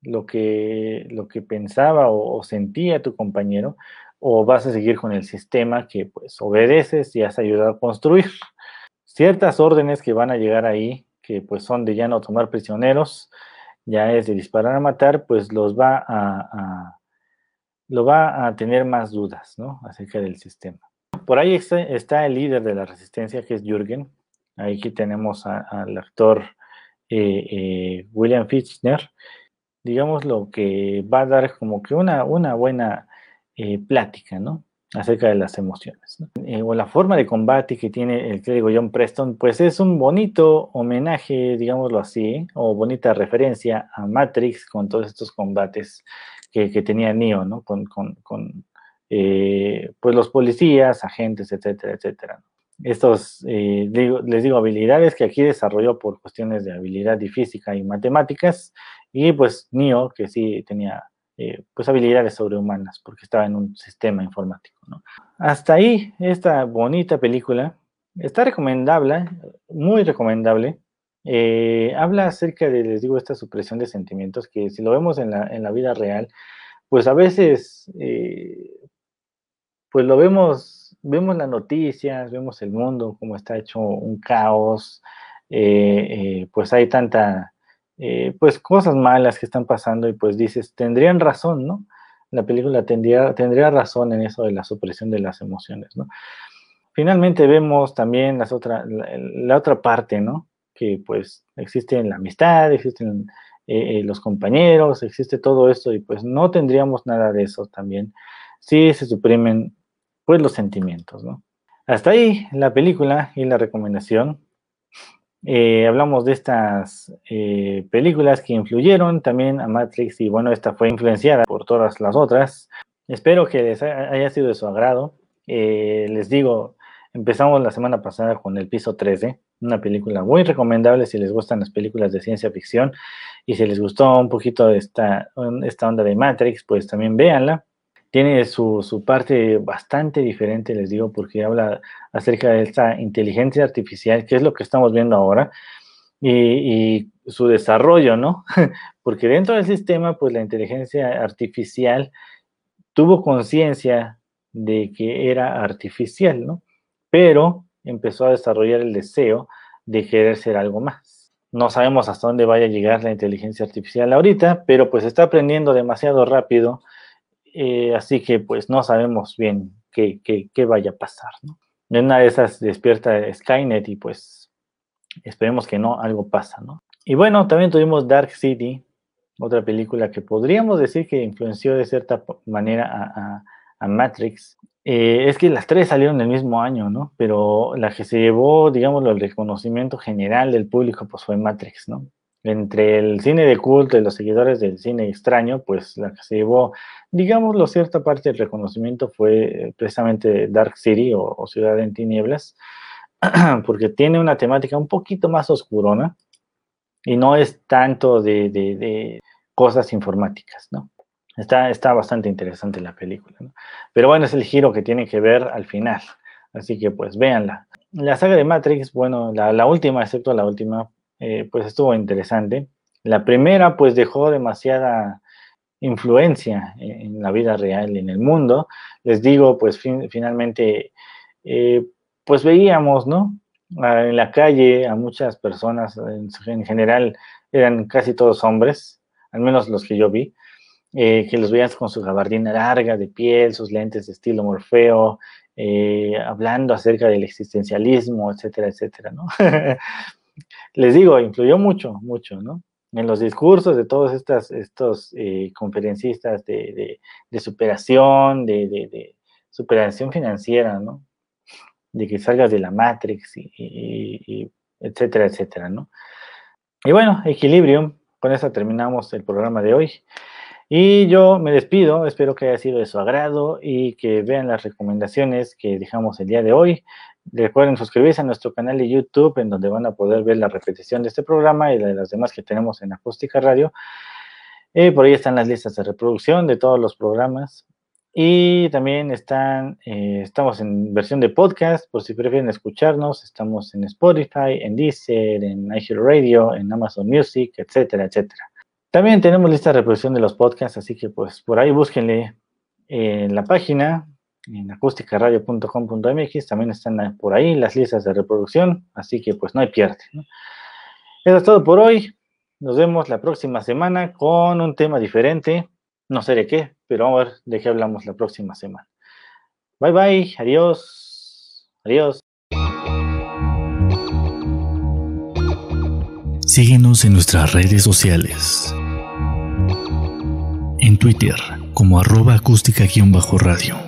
lo que, lo que pensaba o, sentía tu compañero o vas a seguir con el sistema que pues obedeces y has ayudado a construir. Ciertas órdenes que van a llegar ahí, que pues son de ya no tomar prisioneros, ya es de disparar a matar, pues los va a, lo va a tener más dudas, ¿no? Acerca del sistema. Por ahí está, el líder de la resistencia, que es Jürgen. Aquí tenemos al actor eh, eh, William Fichtner, digamos lo que va a dar como que una, una buena eh, plática, ¿no? Acerca de las emociones. o la forma de combate que tiene el clérigo John Preston, pues es un bonito homenaje, digámoslo así, o bonita referencia a Matrix con todos estos combates que, tenía Neo, ¿no? Con, pues los policías, agentes, etcétera, etcétera estos, eh, les digo, habilidades que aquí desarrolló por cuestiones de habilidad y física y matemáticas, y pues Neo, que sí tenía eh, pues habilidades sobrehumanas, porque estaba en un sistema informático. Hasta ahí, esta bonita película está recomendable, muy recomendable. Eh, habla acerca de, les digo, esta supresión de sentimientos que si lo vemos en la, en la vida real, pues a veces, pues lo vemos vemos las noticias, vemos el mundo, cómo está hecho un caos, eh, eh, pues hay tanta, eh, pues cosas malas que están pasando y pues dices, tendrían razón, ¿no? La película tendría, tendría razón en eso de la supresión de las emociones, ¿no? Finalmente vemos también las otra, la, otra parte, ¿no? Que pues existe la amistad, existen los compañeros, existe todo esto y pues no tendríamos nada de eso también si se suprimen pues los sentimientos, ¿no? Hasta ahí la película y la recomendación. Eh, hablamos de estas eh, películas que influyeron también a Matrix y bueno, esta fue influenciada por todas las otras. Espero que les haya sido de su agrado. Eh, les digo, empezamos la semana pasada con El Piso 13, una película muy recomendable si les gustan las películas de ciencia ficción y si les gustó un poquito esta, esta onda de Matrix, pues también véanla tiene su, parte bastante diferente, les digo, porque habla acerca de esta inteligencia artificial, que es lo que estamos viendo ahora, y, su desarrollo, ¿no? [LAUGHS] porque dentro del sistema, pues la inteligencia artificial tuvo conciencia de que era artificial, ¿no? Pero empezó a desarrollar el deseo de querer ser algo más. No sabemos hasta dónde vaya a llegar la inteligencia artificial ahorita, pero pues está aprendiendo demasiado rápido eh, así que pues no sabemos bien qué, qué, vaya a pasar. ¿no? En una de esas despierta Skynet y pues esperemos que no, algo pasa. ¿no? Y bueno, también tuvimos Dark City, otra película que podríamos decir que influenció de cierta manera a, Matrix. Eh, es que las tres salieron el mismo año, ¿no? Pero la que se llevó, digamos, el reconocimiento general del público, pues fue Matrix, ¿no? Entre el cine de culto y los seguidores del cine extraño, pues la que se llevó, digámoslo, cierta parte del reconocimiento fue eh, precisamente Dark City o, Ciudad en Tinieblas, [CLEARS THROAT] porque tiene una temática un poquito más oscurona y no es tanto de, cosas informáticas, ¿no? Está, bastante interesante la película, ¿no? Pero bueno, es el giro que tiene que ver al final, así que pues véanla. La saga de Matrix, bueno, la última, excepto la última, eh, pues estuvo interesante. La primera, pues dejó demasiada influencia en, la vida real y en el mundo. Les digo, pues finalmente, eh, pues veíamos, ¿no? en la calle a muchas personas, en, general eran casi todos hombres, al menos los que yo vi, eh, que los veías con su gabardina larga de piel, sus lentes de estilo Morfeo, hablando acerca del existencialismo, etcétera, etcétera, ¿no? [LAUGHS] les digo, influyó mucho, mucho, ¿no? En los discursos de todos estas, estos eh, conferencistas de, superación, de, superación financiera, ¿no? De que salgas de la Matrix, y, etcétera, etcétera, ¿no? Y bueno, equilibrio, con eso terminamos el programa de hoy. Y yo me despido, espero que haya sido de su agrado y que vean las recomendaciones que dejamos el día de hoy. Recuerden suscribirse a nuestro canal de YouTube, en donde van a poder ver la repetición de este programa y de las demás que tenemos en Acústica Radio. Eh, por ahí están las listas de reproducción de todos los programas. Y también están, eh, estamos en versión de podcast, por si prefieren escucharnos. Estamos en Spotify, en Deezer, en iHeartRadio, en Amazon Music, etcétera, etcétera. También tenemos lista de reproducción de los podcasts, así que pues por ahí búsquenle en la página en acústicaradio.com.mx, también están por ahí las listas de reproducción, así que pues no hay pierde. Eso es todo por hoy. Nos vemos la próxima semana con un tema diferente. No sé de qué, pero vamos a ver de qué hablamos la próxima semana. Bye bye, adiós, adiós. Síguenos en nuestras redes sociales. En Twitter como arroba acústica-radio.